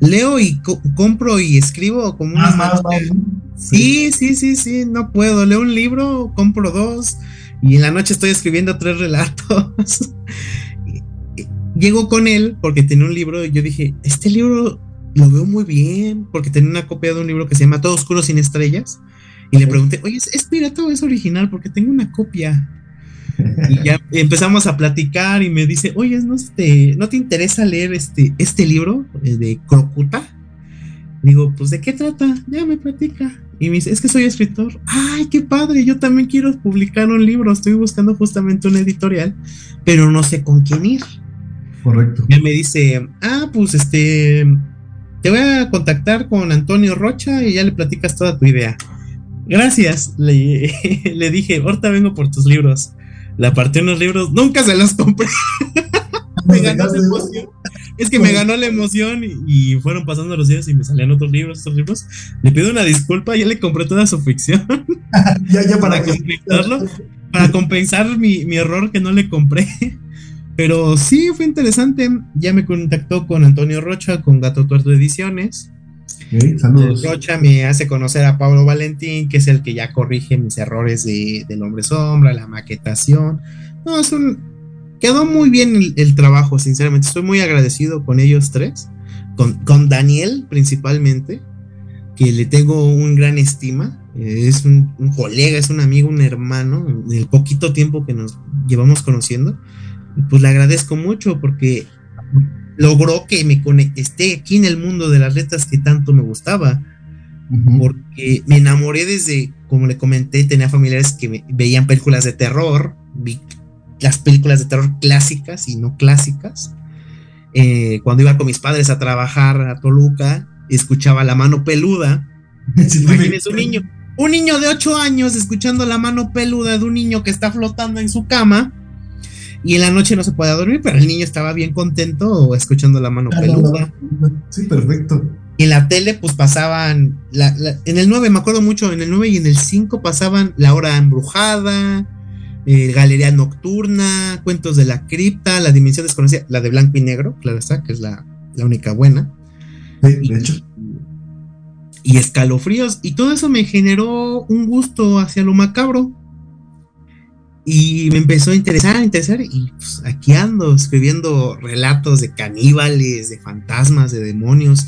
Leo y co- compro y escribo como Más, unas más, máquinas. más. Sí, sí, sí, sí, no puedo. Leo un libro, compro dos y en la noche estoy escribiendo tres relatos. Llego con él porque tenía un libro y yo dije, este libro lo veo muy bien porque tenía una copia de un libro que se llama Todo Oscuro sin Estrellas. Y le pregunté, oye, ¿es, es pirata o es original? Porque tengo una copia. Y ya empezamos a platicar y me dice, oye, ¿no, este, ¿no te interesa leer este, este libro eh, de Crocuta? Digo, pues ¿de qué trata? Ya me platica. Y me dice, es que soy escritor. Ay, qué padre, yo también quiero publicar un libro. Estoy buscando justamente una editorial, pero no sé con quién ir. Correcto. Ya me dice, ah, pues este, te voy a contactar con Antonio Rocha y ya le platicas toda tu idea. Gracias, le, le dije, ahorita vengo por tus libros. Le aparté unos libros, nunca se los compré. me ganó la emoción. Es que me ganó la emoción y, y fueron pasando los días y me salían otros libros, otros libros. Le pido una disculpa, ya le compré toda su ficción. ya, ya para, para compensarlo, para compensar mi, mi error que no le compré. Pero sí, fue interesante. Ya me contactó con Antonio Rocha, con Gato Tuerto Ediciones. Okay, saludos. Rocha me hace conocer a Pablo Valentín, que es el que ya corrige mis errores de, del hombre sombra, la maquetación. No, es un. Quedó muy bien el, el trabajo, sinceramente. Estoy muy agradecido con ellos tres. Con, con Daniel, principalmente, que le tengo un gran estima. Es un, un colega, es un amigo, un hermano, en el poquito tiempo que nos llevamos conociendo pues le agradezco mucho porque logró que me conecte, esté aquí en el mundo de las letras que tanto me gustaba. Uh -huh. Porque me enamoré desde, como le comenté, tenía familiares que me, veían películas de terror, vi las películas de terror clásicas y no clásicas. Eh, cuando iba con mis padres a trabajar a Toluca, escuchaba La Mano Peluda. Imagínense un niño, un niño de 8 años escuchando La Mano Peluda de un niño que está flotando en su cama y en la noche no se podía dormir, pero el niño estaba bien contento escuchando la mano peluda. Sí, perfecto. Y en la tele, pues pasaban, la, la, en el 9, me acuerdo mucho, en el 9 y en el 5 pasaban La Hora Embrujada, eh, Galería Nocturna, Cuentos de la Cripta, La Dimensión Desconocida, la de blanco y negro, claro está, que es la, la única buena. Sí, de y, hecho. Y escalofríos, y todo eso me generó un gusto hacia lo macabro. Y me empezó a interesar, a interesar, y pues aquí ando escribiendo relatos de caníbales, de fantasmas, de demonios.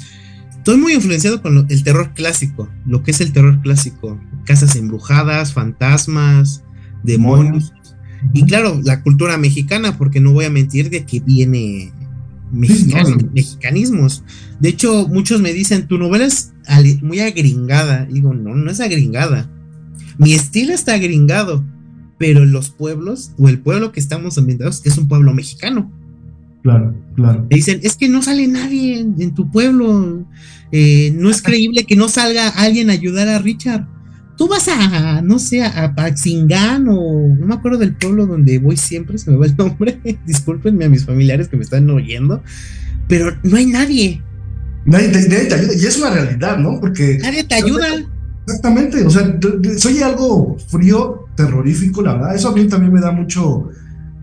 Estoy muy influenciado con lo, el terror clásico, lo que es el terror clásico. Casas embrujadas, fantasmas, demonios. Y claro, la cultura mexicana, porque no voy a mentir de que viene mexicano, sí, no, mexicanismos. De hecho, muchos me dicen, tu novela es muy agringada. Y digo, no, no es agringada. Mi estilo está agringado pero los pueblos o el pueblo que estamos ambientados es un pueblo mexicano. Claro, claro. Me dicen, es que no sale nadie en, en tu pueblo, eh, no es creíble que no salga alguien a ayudar a Richard. Tú vas a, no sé, a Paxingán o no me acuerdo del pueblo donde voy siempre, se me va el nombre, discúlpenme a mis familiares que me están oyendo, pero no hay nadie. Nadie te, nadie te ayuda, y es una realidad, ¿no? Porque... Nadie te ayuda. Exactamente, o sea, soy algo frío, terrorífico, la verdad. Eso a mí también me da mucho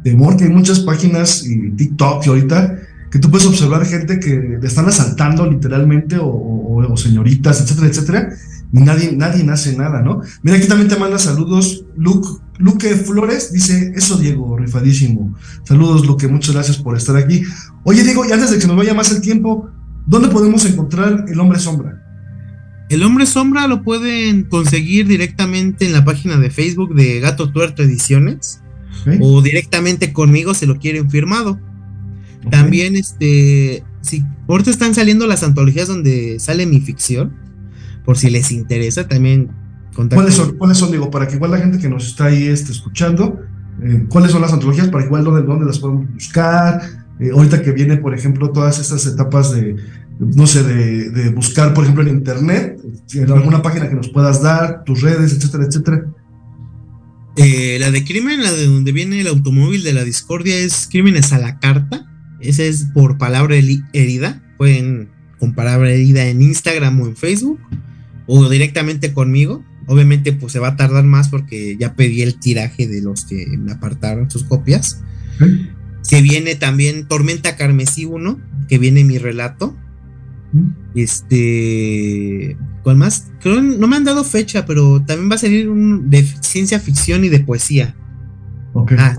temor, que hay muchas páginas y TikTok y ahorita que tú puedes observar gente que le están asaltando literalmente o, señoritas, etcétera, etcétera, y nadie, nadie hace nada, ¿no? Mira, aquí también te manda saludos Luke, Luque Flores, dice, eso Diego, rifadísimo. Saludos Luque, muchas gracias por estar aquí. Oye Diego, y antes de que nos vaya más el tiempo, ¿dónde podemos encontrar el hombre sombra? El hombre sombra lo pueden conseguir directamente en la página de Facebook de Gato Tuerto Ediciones okay. o directamente conmigo se lo quieren firmado. Okay. También, este, si ahorita están saliendo las antologías donde sale mi ficción, por si les interesa, también ¿Cuáles son, ¿Cuáles son, digo, para que igual la gente que nos está ahí este, escuchando, eh, cuáles son las antologías, para que igual dónde, dónde las podemos buscar? Eh, ahorita que viene, por ejemplo, todas estas etapas de, no sé, de, de, buscar, por ejemplo, en internet, en alguna página que nos puedas dar, tus redes, etcétera, etcétera. Eh, la de crimen, la de donde viene el automóvil de la discordia, es Crímenes a la Carta. Esa es por palabra herida. Pueden con palabra herida en Instagram o en Facebook, o directamente conmigo. Obviamente, pues se va a tardar más porque ya pedí el tiraje de los que me apartaron sus copias. ¿Sí? Se viene también Tormenta Carmesí 1, que viene mi relato. Este. ¿Cuál más? Creo no me han dado fecha, pero también va a salir un de ciencia ficción y de poesía. Okay. Ah,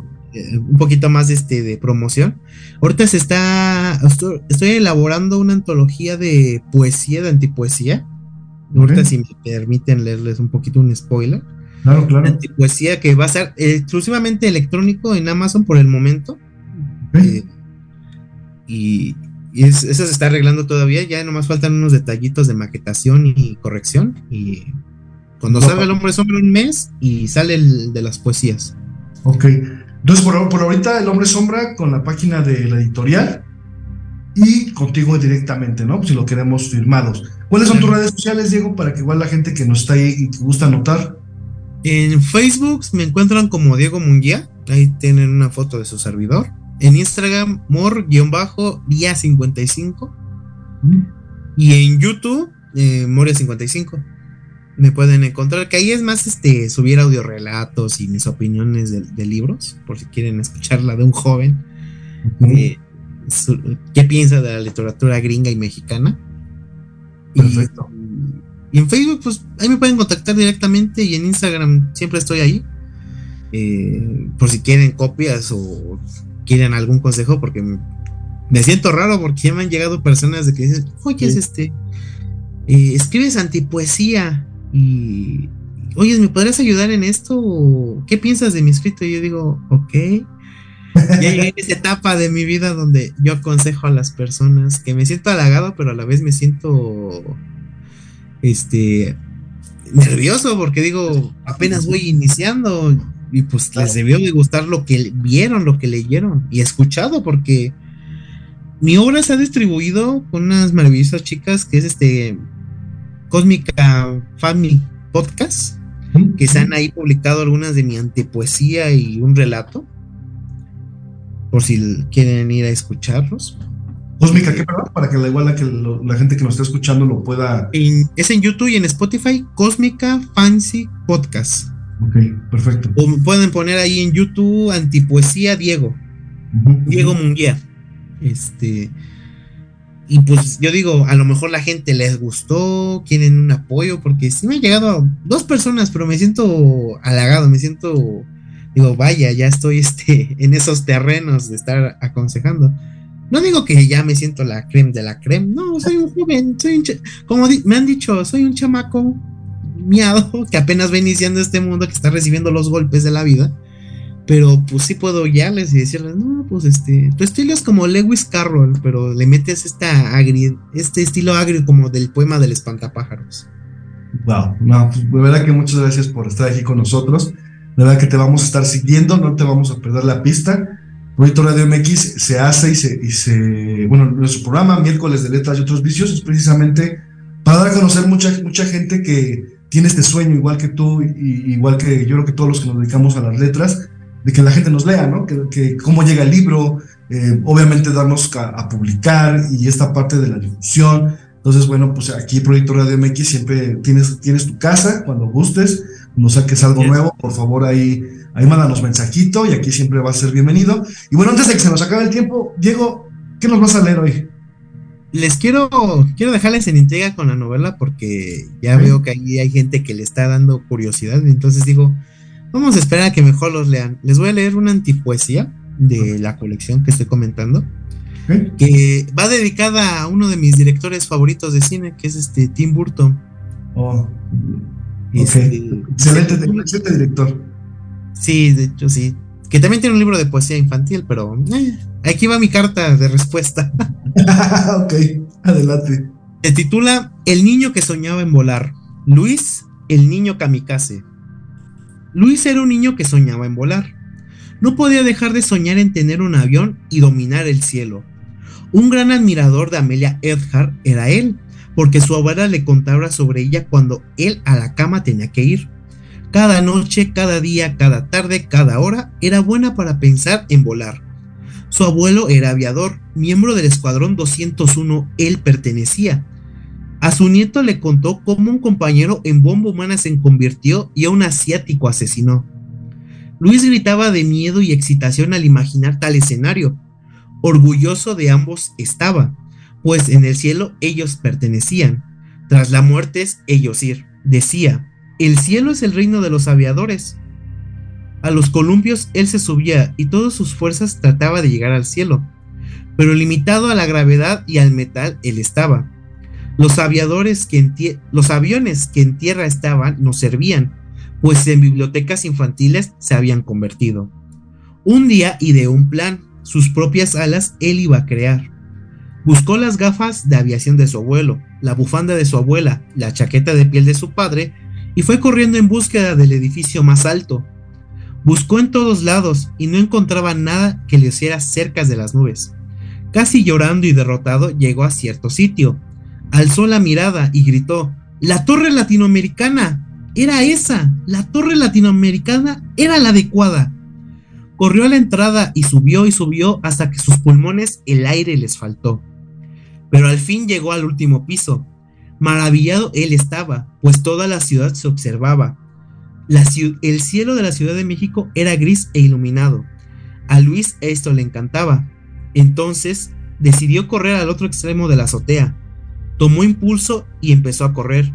un poquito más de, este, de promoción. Ahorita se está. Estoy, elaborando una antología de poesía, de antipoesía. Okay. Ahorita, si me permiten leerles un poquito un spoiler. Claro, claro. Antipoesía que va a ser exclusivamente electrónico en Amazon por el momento. Okay. Eh, y, y es, eso se está arreglando todavía, ya nomás faltan unos detallitos de maquetación y corrección. Y cuando salga el hombre sombra un mes y sale el de las poesías. Ok. Entonces, por, por, ahorita el hombre sombra con la página de la editorial y contigo directamente, ¿no? Si lo queremos firmados. ¿Cuáles son tus redes sociales, Diego, para que igual la gente que nos está ahí y que gusta anotar? En Facebook me encuentran como Diego Munguía, Ahí tienen una foto de su servidor. En Instagram, mor-día55. Y en YouTube, eh, Moria55. Me pueden encontrar, que ahí es más este subir audiorelatos y mis opiniones de, de libros, por si quieren escucharla de un joven. eh, su- ¿Qué piensa de la literatura gringa y mexicana? Y, en Facebook, pues ahí me pueden contactar directamente y en Instagram siempre estoy ahí. Eh, por si quieren copias o quieren algún consejo, porque me, siento raro porque ya me han llegado personas de que dicen, oye, es Sí. este, eh, escribes antipoesía y, oye, ¿me podrías ayudar en esto? ¿O ¿Qué piensas de mi escrito? Y yo digo, ok. Ya llegué en esa etapa de mi vida donde yo aconsejo a las personas que me siento halagado, pero a la vez me siento este nervioso porque digo, apenas voy iniciando y pues les debió de gustar lo que vieron, lo que leyeron y escuchado porque mi obra se ha distribuido con unas maravillosas chicas que es este Cósmica Family Podcast, que se han ahí publicado algunas de mi antepoesía y un relato. Por si quieren ir a escucharlos. Cósmica, ¿qué perdón? Para que la igual que lo- la gente que nos está escuchando lo pueda. En- es en YouTube y en Spotify, Cósmica Fancy Podcast. Ok, perfecto. O pueden poner ahí en YouTube Antipoesía Diego. Diego Munguía. Este. Y pues yo digo, a lo mejor la gente les gustó, quieren un apoyo, porque sí me han llegado dos personas, pero me siento halagado, me siento, digo, vaya, ya estoy este, en esos terrenos de estar aconsejando. No digo que ya me siento la creme de la creme, no, soy un joven, soy un como me han dicho, soy un chamaco miado que apenas va iniciando este mundo, que está recibiendo los golpes de la vida. Pero pues sí puedo guiarles y decirles, no, pues este, tu estilo es como Lewis Carroll, pero le metes esta agri, este estilo agrio como del poema del espantapájaros. Wow, no, pues, de verdad que muchas gracias por estar aquí con nosotros. De verdad que te vamos a estar siguiendo, no te vamos a perder la pista. Proyecto Radio MX se hace y se, y se, bueno, nuestro programa, miércoles de letras y otros vicios, es precisamente para dar a conocer mucha, mucha gente que tiene este sueño, igual que tú, y, igual que yo creo que todos los que nos dedicamos a las letras, de que la gente nos lea, ¿no? Que, que cómo llega el libro, eh, obviamente darnos a, a publicar y esta parte de la difusión. Entonces, bueno, pues aquí Proyecto Radio MX siempre tienes, tienes tu casa cuando gustes, nos saques algo Bien. nuevo, por favor ahí, ahí mándanos mensajito y aquí siempre va a ser bienvenido. Y bueno, antes de que se nos acabe el tiempo, Diego, ¿qué nos vas a leer hoy? Les quiero, quiero dejarles en intriga con la novela porque ya Sí. veo que ahí hay gente que le está dando curiosidad, entonces digo, vamos a esperar a que mejor los lean. Les voy a leer una antipoesía de la colección que estoy comentando. Que va dedicada a uno de mis directores favoritos de cine, que es este Tim Burton. Oh, Este, excelente, excelente director. Sí, de hecho sí. Que también tiene un libro de poesía infantil, pero eh, aquí va mi carta de respuesta. ok, adelante. Se titula El niño que soñaba en volar. Luis, el niño kamikaze. Luis era un niño que soñaba en volar. No podía dejar de soñar en tener un avión y dominar el cielo. Un gran admirador de Amelia Earhart era él, porque su abuela le contaba sobre ella cuando él a la cama tenía que ir. Cada noche, cada día, cada tarde, cada hora era buena para pensar en volar. Su abuelo era aviador, miembro del Escuadrón 201, él pertenecía. A su nieto le contó cómo un compañero en bomba humana se convirtió y a un asiático asesinó. Luis gritaba de miedo y excitación al imaginar tal escenario. Orgulloso de ambos estaba, pues en el cielo ellos pertenecían. Tras la muerte ellos ir. Decía, el cielo es el reino de los aviadores. A los columpios él se subía y todas sus fuerzas trataba de llegar al cielo, pero limitado a la gravedad y al metal él estaba. Los aviadores que los aviones que en tierra estaban no servían, pues en bibliotecas infantiles se habían convertido. Un día ideó un plan, sus propias alas él iba a crear. Buscó las gafas de aviación de su abuelo, la bufanda de su abuela, la chaqueta de piel de su padre, y fue corriendo en búsqueda del edificio más alto. Buscó en todos lados y no encontraba nada que le hiciera cerca de las nubes. Casi llorando y derrotado llegó a cierto sitio. Alzó la mirada y gritó, ¡La torre latinoamericana! Era esa, la torre latinoamericana era la adecuada. Corrió a la entrada y subió y subió hasta que sus pulmones el aire les faltó. Pero al fin llegó al último piso. Maravillado él estaba, pues toda la ciudad se observaba. El cielo de la Ciudad de México era gris e iluminado. A Luis esto le encantaba. Entonces decidió correr al otro extremo de la azotea. Tomó impulso y empezó a correr.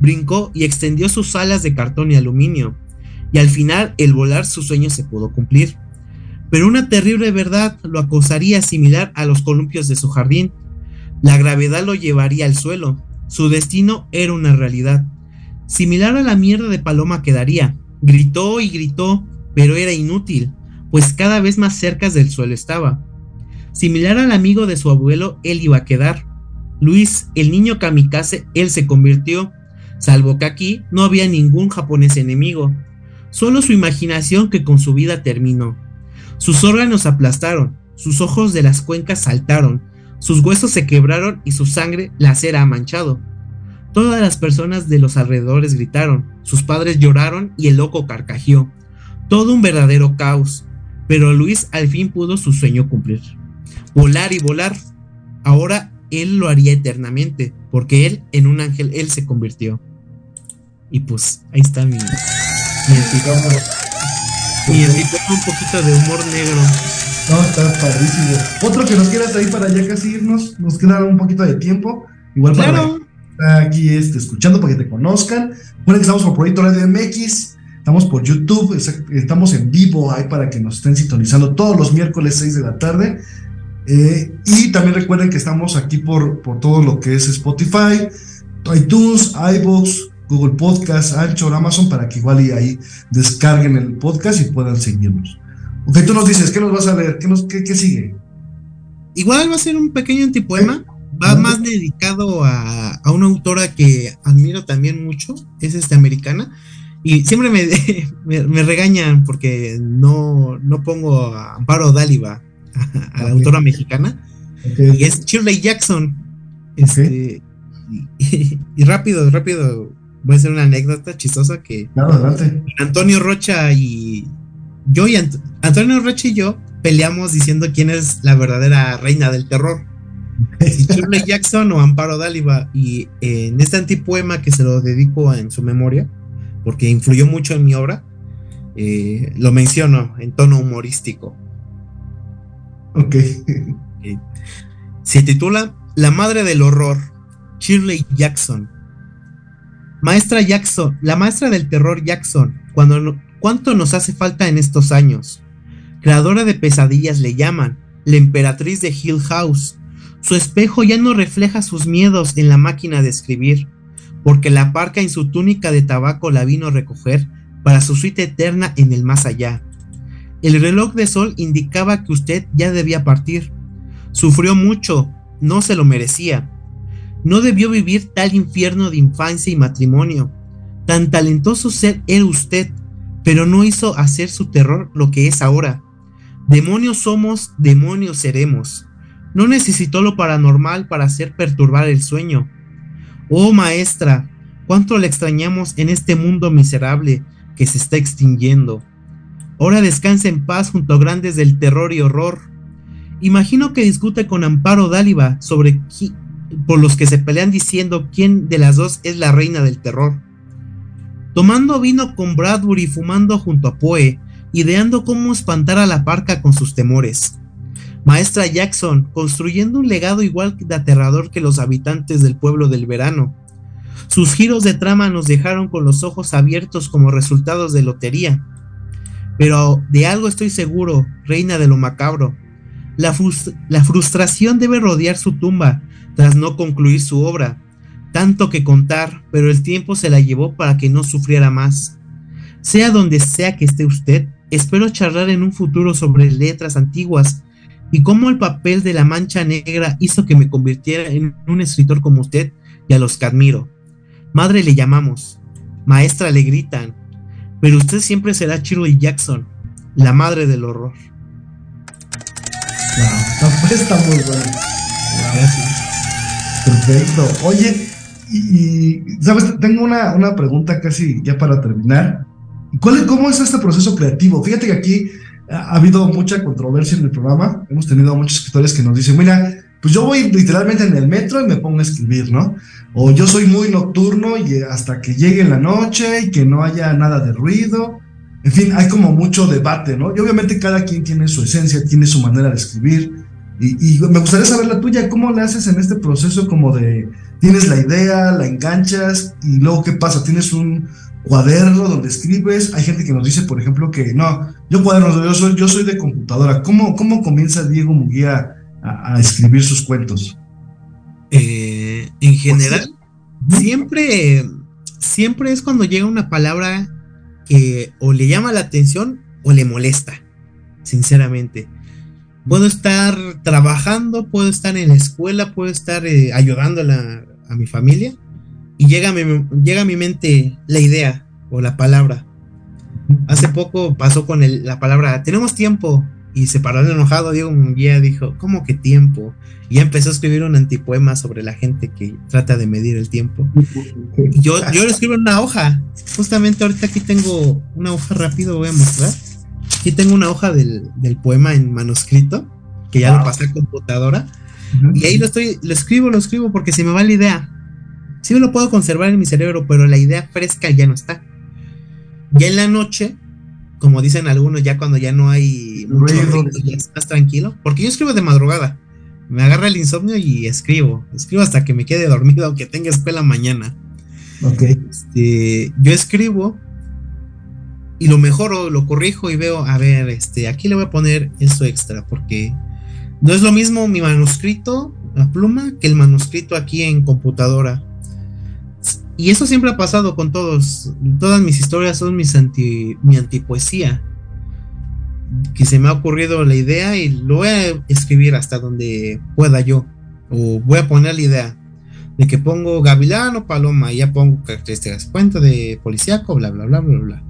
Brincó y extendió sus alas de cartón y aluminio. Y al final, el volar su sueño se pudo cumplir. Pero una terrible verdad lo acosaría similar a los columpios de su jardín. La gravedad lo llevaría al suelo. Su destino era una realidad. Similar a la mierda de paloma quedaría. Gritó y gritó, pero era inútil, pues cada vez más cerca del suelo estaba. Similar al amigo de su abuelo, él iba a quedar. Luis, el niño kamikaze, él se convirtió, salvo que aquí no había ningún japonés enemigo, solo su imaginación que con su vida terminó. Sus órganos aplastaron, sus ojos de las cuencas saltaron, sus huesos se quebraron y su sangre la cera ha manchado. Todas las personas de los alrededores gritaron, sus padres lloraron y el loco carcajeó. Todo un verdadero caos, pero Luis al fin pudo su sueño cumplir. Volar y volar. Ahora él lo haría eternamente, porque él en un ángel él se convirtió. Y pues ahí está mi, mi. Mi antipoema un poquito de humor negro. No, está padrísimo. Otro que nos quieras ahí para ya casi irnos, nos queda un poquito de tiempo. Igual para Claro. aquí este, escuchando para que te conozcan. Recuerden que estamos por Proyecto Radio MX, estamos por YouTube, estamos en vivo ahí para que nos estén sintonizando todos los miércoles 6 de la tarde. Eh, y también recuerden que estamos aquí por, por todo lo que es Spotify, iTunes, iBox, Google Podcast, Anchor, Amazon, para que igual y ahí descarguen el podcast y puedan seguirnos. Ok, tú nos dices, ¿qué nos vas a leer? ¿Qué, nos, qué, qué sigue? Igual va a ser un pequeño antipoema. Va más dedicado a, a una autora que admiro también mucho. Es este americana. Y siempre me, me, me regañan porque no, no pongo a Amparo Dáliva, a, a la autora mexicana. Y es Shirley Jackson. Este, y, y rápido, rápido. Voy a hacer una anécdota chistosa que Claro, adelante. Antonio Rocha y yo y Ant- Antonio Rocha y yo peleamos diciendo quién es la verdadera reina del terror. Si Shirley Jackson o Amparo Dáliva. Y eh, en este antipoema que se lo dedico en su memoria, porque influyó mucho en mi obra, eh, lo menciono en tono humorístico. Ok. Se titula La madre del horror, Shirley Jackson. Maestra Jackson, la maestra del terror Jackson, cuando ¿cuánto nos hace falta en estos años? Creadora de pesadillas le llaman, la emperatriz de Hill House. Su espejo ya no refleja sus miedos en la máquina de escribir, porque la parca en su túnica de tabaco la vino a recoger para su suite eterna en el más allá. El reloj de sol indicaba que usted ya debía partir. Sufrió mucho, no se lo merecía. No debió vivir tal infierno de infancia y matrimonio. Tan talentoso ser era usted, pero no hizo hacer su terror lo que es ahora. Demonios somos, demonios seremos. No necesitó lo paranormal para hacer perturbar el sueño. Oh maestra, cuánto le extrañamos en este mundo miserable que se está extinguiendo. Ahora descansa en paz junto a grandes del terror y horror. Imagino que discute con Amparo Dáliva sobre qui- por los que se pelean diciendo quién de las dos es la reina del terror. Tomando vino con Bradbury fumando junto a Poe, ideando cómo espantar a la parca con sus temores. Maestra Jackson, construyendo un legado igual de aterrador que los habitantes del pueblo del verano. Sus giros de trama nos dejaron con los ojos abiertos como resultados de lotería. Pero de algo estoy seguro, reina de lo macabro. La, frus- la frustración debe rodear su tumba tras no concluir su obra. Tanto que contar, pero el tiempo se la llevó para que no sufriera más. Sea donde sea que esté usted, espero charlar en un futuro sobre letras antiguas y cómo el papel de la mancha negra hizo que me convirtiera en un escritor como usted y a los que admiro. Madre le llamamos, maestra le gritan, pero usted siempre será Shirley Jackson, la madre del horror. Wow, está, muy bueno. Perfecto. Oye, y, y, sabes, tengo una, una pregunta casi ya para terminar. ¿Cuál, ¿Cómo es este proceso creativo? Fíjate que aquí ha habido mucha controversia en el programa. Hemos tenido muchos escritores que nos dicen, mira, pues yo voy literalmente en el metro y me pongo a escribir, ¿no? O yo soy muy nocturno y hasta que llegue la noche y que no haya nada de ruido. En fin, hay como mucho debate, ¿no? Y obviamente cada quien tiene su esencia, tiene su manera de escribir. Y, y me gustaría saber la tuya, ¿cómo le haces en este proceso como de, tienes la idea, la enganchas y luego qué pasa? ¿Tienes un cuaderno donde escribes? Hay gente que nos dice, por ejemplo, que no, yo cuadernos, yo soy, yo soy de computadora. ¿Cómo, cómo comienza Diego Muguía a, a escribir sus cuentos? Eh, en general, siempre, siempre es cuando llega una palabra que o le llama la atención o le molesta, sinceramente. Puedo estar trabajando, puedo estar en la escuela, puedo estar eh, ayudando a, la- a mi familia y llega a, mi, llega a mi mente la idea o la palabra. Hace poco pasó con el- la palabra, tenemos tiempo, y se paró el enojado, Diego Munguía dijo, ¿cómo que tiempo? Y empezó a escribir un antipoema sobre la gente que trata de medir el tiempo. Y yo, yo lo escribo en una hoja. Justamente ahorita aquí tengo una hoja rápido, voy a mostrar. Aquí tengo una hoja del, del poema en manuscrito, que ya lo pasé a computadora. Y ahí lo estoy, lo escribo, lo escribo porque se me va la idea. Sí me lo puedo conservar en mi cerebro, pero la idea fresca ya no está. Ya en la noche, como dicen algunos, ya cuando ya no hay mucho Ruido. ya estás tranquilo. Porque yo escribo de madrugada. Me agarra el insomnio y escribo. Escribo hasta que me quede dormido, aunque tenga escuela mañana. Ok. Este, yo escribo y lo mejoro, lo corrijo y veo, a ver, este, aquí le voy a poner esto extra, porque no es lo mismo mi manuscrito a pluma que el manuscrito aquí en computadora. Y eso siempre ha pasado con todos. Todas mis historias son anti, mi antipoesía. Que se me ha ocurrido la idea y lo voy a escribir hasta donde pueda yo. O voy a poner la idea de que pongo gavilán o paloma y ya pongo características, cuenta de policíaco, bla, bla, bla, bla, bla.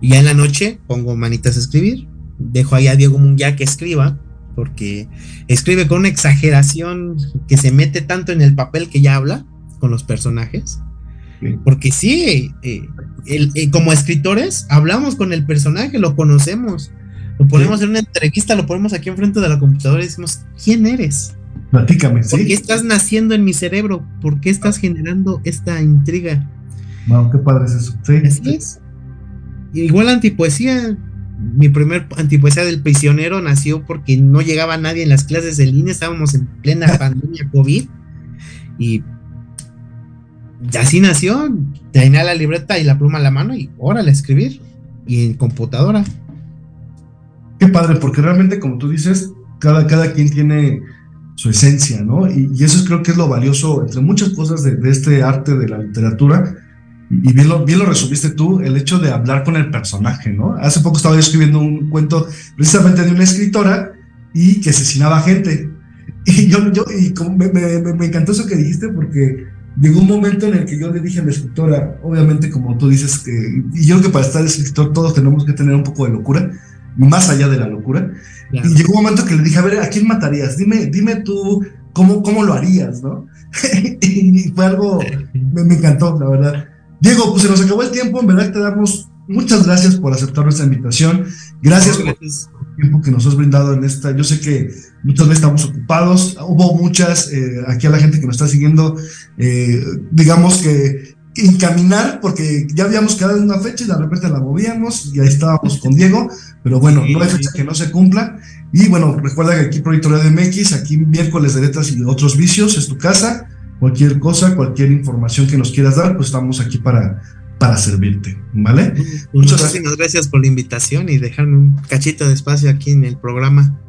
Y ya en la noche pongo manitas a escribir. Dejo ahí a Diego Munguía que escriba, porque escribe con una exageración que se mete tanto en el papel que ya habla con los personajes. Porque sí, eh, el- eh, como escritores hablamos con el personaje, lo conocemos. Lo ponemos en una entrevista, lo ponemos aquí enfrente de la computadora y decimos, ¿quién eres? Platícame, ¿Por qué ¿sí? estás naciendo en mi cerebro? ¿Por qué estás generando esta intriga? Wow, qué padre es eso. Sí. Así es. Igual antipoesía. Mi primer antipoesía del prisionero nació porque no llegaba nadie en las clases en línea. Estábamos en plena pandemia COVID. Y así nació. Tenía la libreta y la pluma a la mano y órale escribir. Y en computadora. Qué padre, porque realmente, como tú dices, cada, cada quien tiene su esencia, ¿no? Y, y eso es, creo que es lo valioso, entre muchas cosas de, este arte de la literatura. Y, bien, lo, bien lo resumiste tú, el hecho de hablar con el personaje, ¿no? Hace poco estaba yo escribiendo un cuento precisamente de una escritora y que asesinaba gente. Y yo, yo y me- me- me encantó eso que dijiste porque llegó un momento en el que yo le dije a la escritora, obviamente como tú dices que, y yo creo que para estar escritor todos tenemos que tener un poco de locura, más allá de la locura. Claro. Y llegó un momento que le dije, a ver, ¿a quién matarías? Dime, dime tú cómo, cómo lo harías, ¿no? y fue algo, me, me encantó, la verdad. Diego, pues se nos acabó el tiempo, en verdad te damos muchas gracias por aceptar nuestra invitación. Gracias por el tiempo que nos has brindado en esta. Yo sé que muchas veces estamos ocupados. Hubo muchas, eh, aquí a la gente que nos está siguiendo, eh, digamos que encaminar, porque ya habíamos quedado en una fecha y de repente la movíamos y ahí estábamos con Diego, pero bueno, no hay fecha que no se cumpla. Y bueno, recuerda que aquí Proyecto MX, aquí miércoles de letras y otros vicios, es tu casa. Cualquier cosa, cualquier información que nos quieras dar, pues estamos aquí para, para servirte, ¿vale? Muchas Muchísimas gracias por la invitación y dejarme un cachito de espacio aquí en el programa.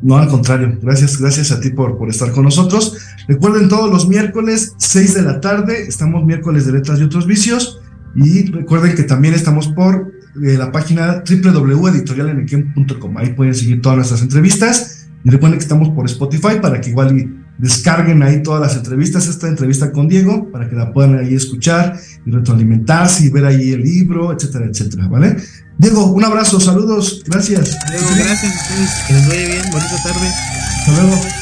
No, al contrario, gracias, gracias a ti por, por estar con nosotros. Recuerden todos los miércoles, 6 de la tarde, estamos miércoles de letras y otros vicios. Y recuerden que también estamos por eh, la página www.editorialenequem.com. Ahí pueden seguir todas nuestras entrevistas. Y recuerden que estamos por Spotify para que igual descarguen ahí todas las entrevistas, esta entrevista con Diego, para que la puedan ahí escuchar y retroalimentarse y ver ahí el libro, etcétera, etcétera, ¿vale? Diego, un abrazo, saludos, gracias. Gracias a ustedes, que les vaya bien, bonita tarde. Hasta luego.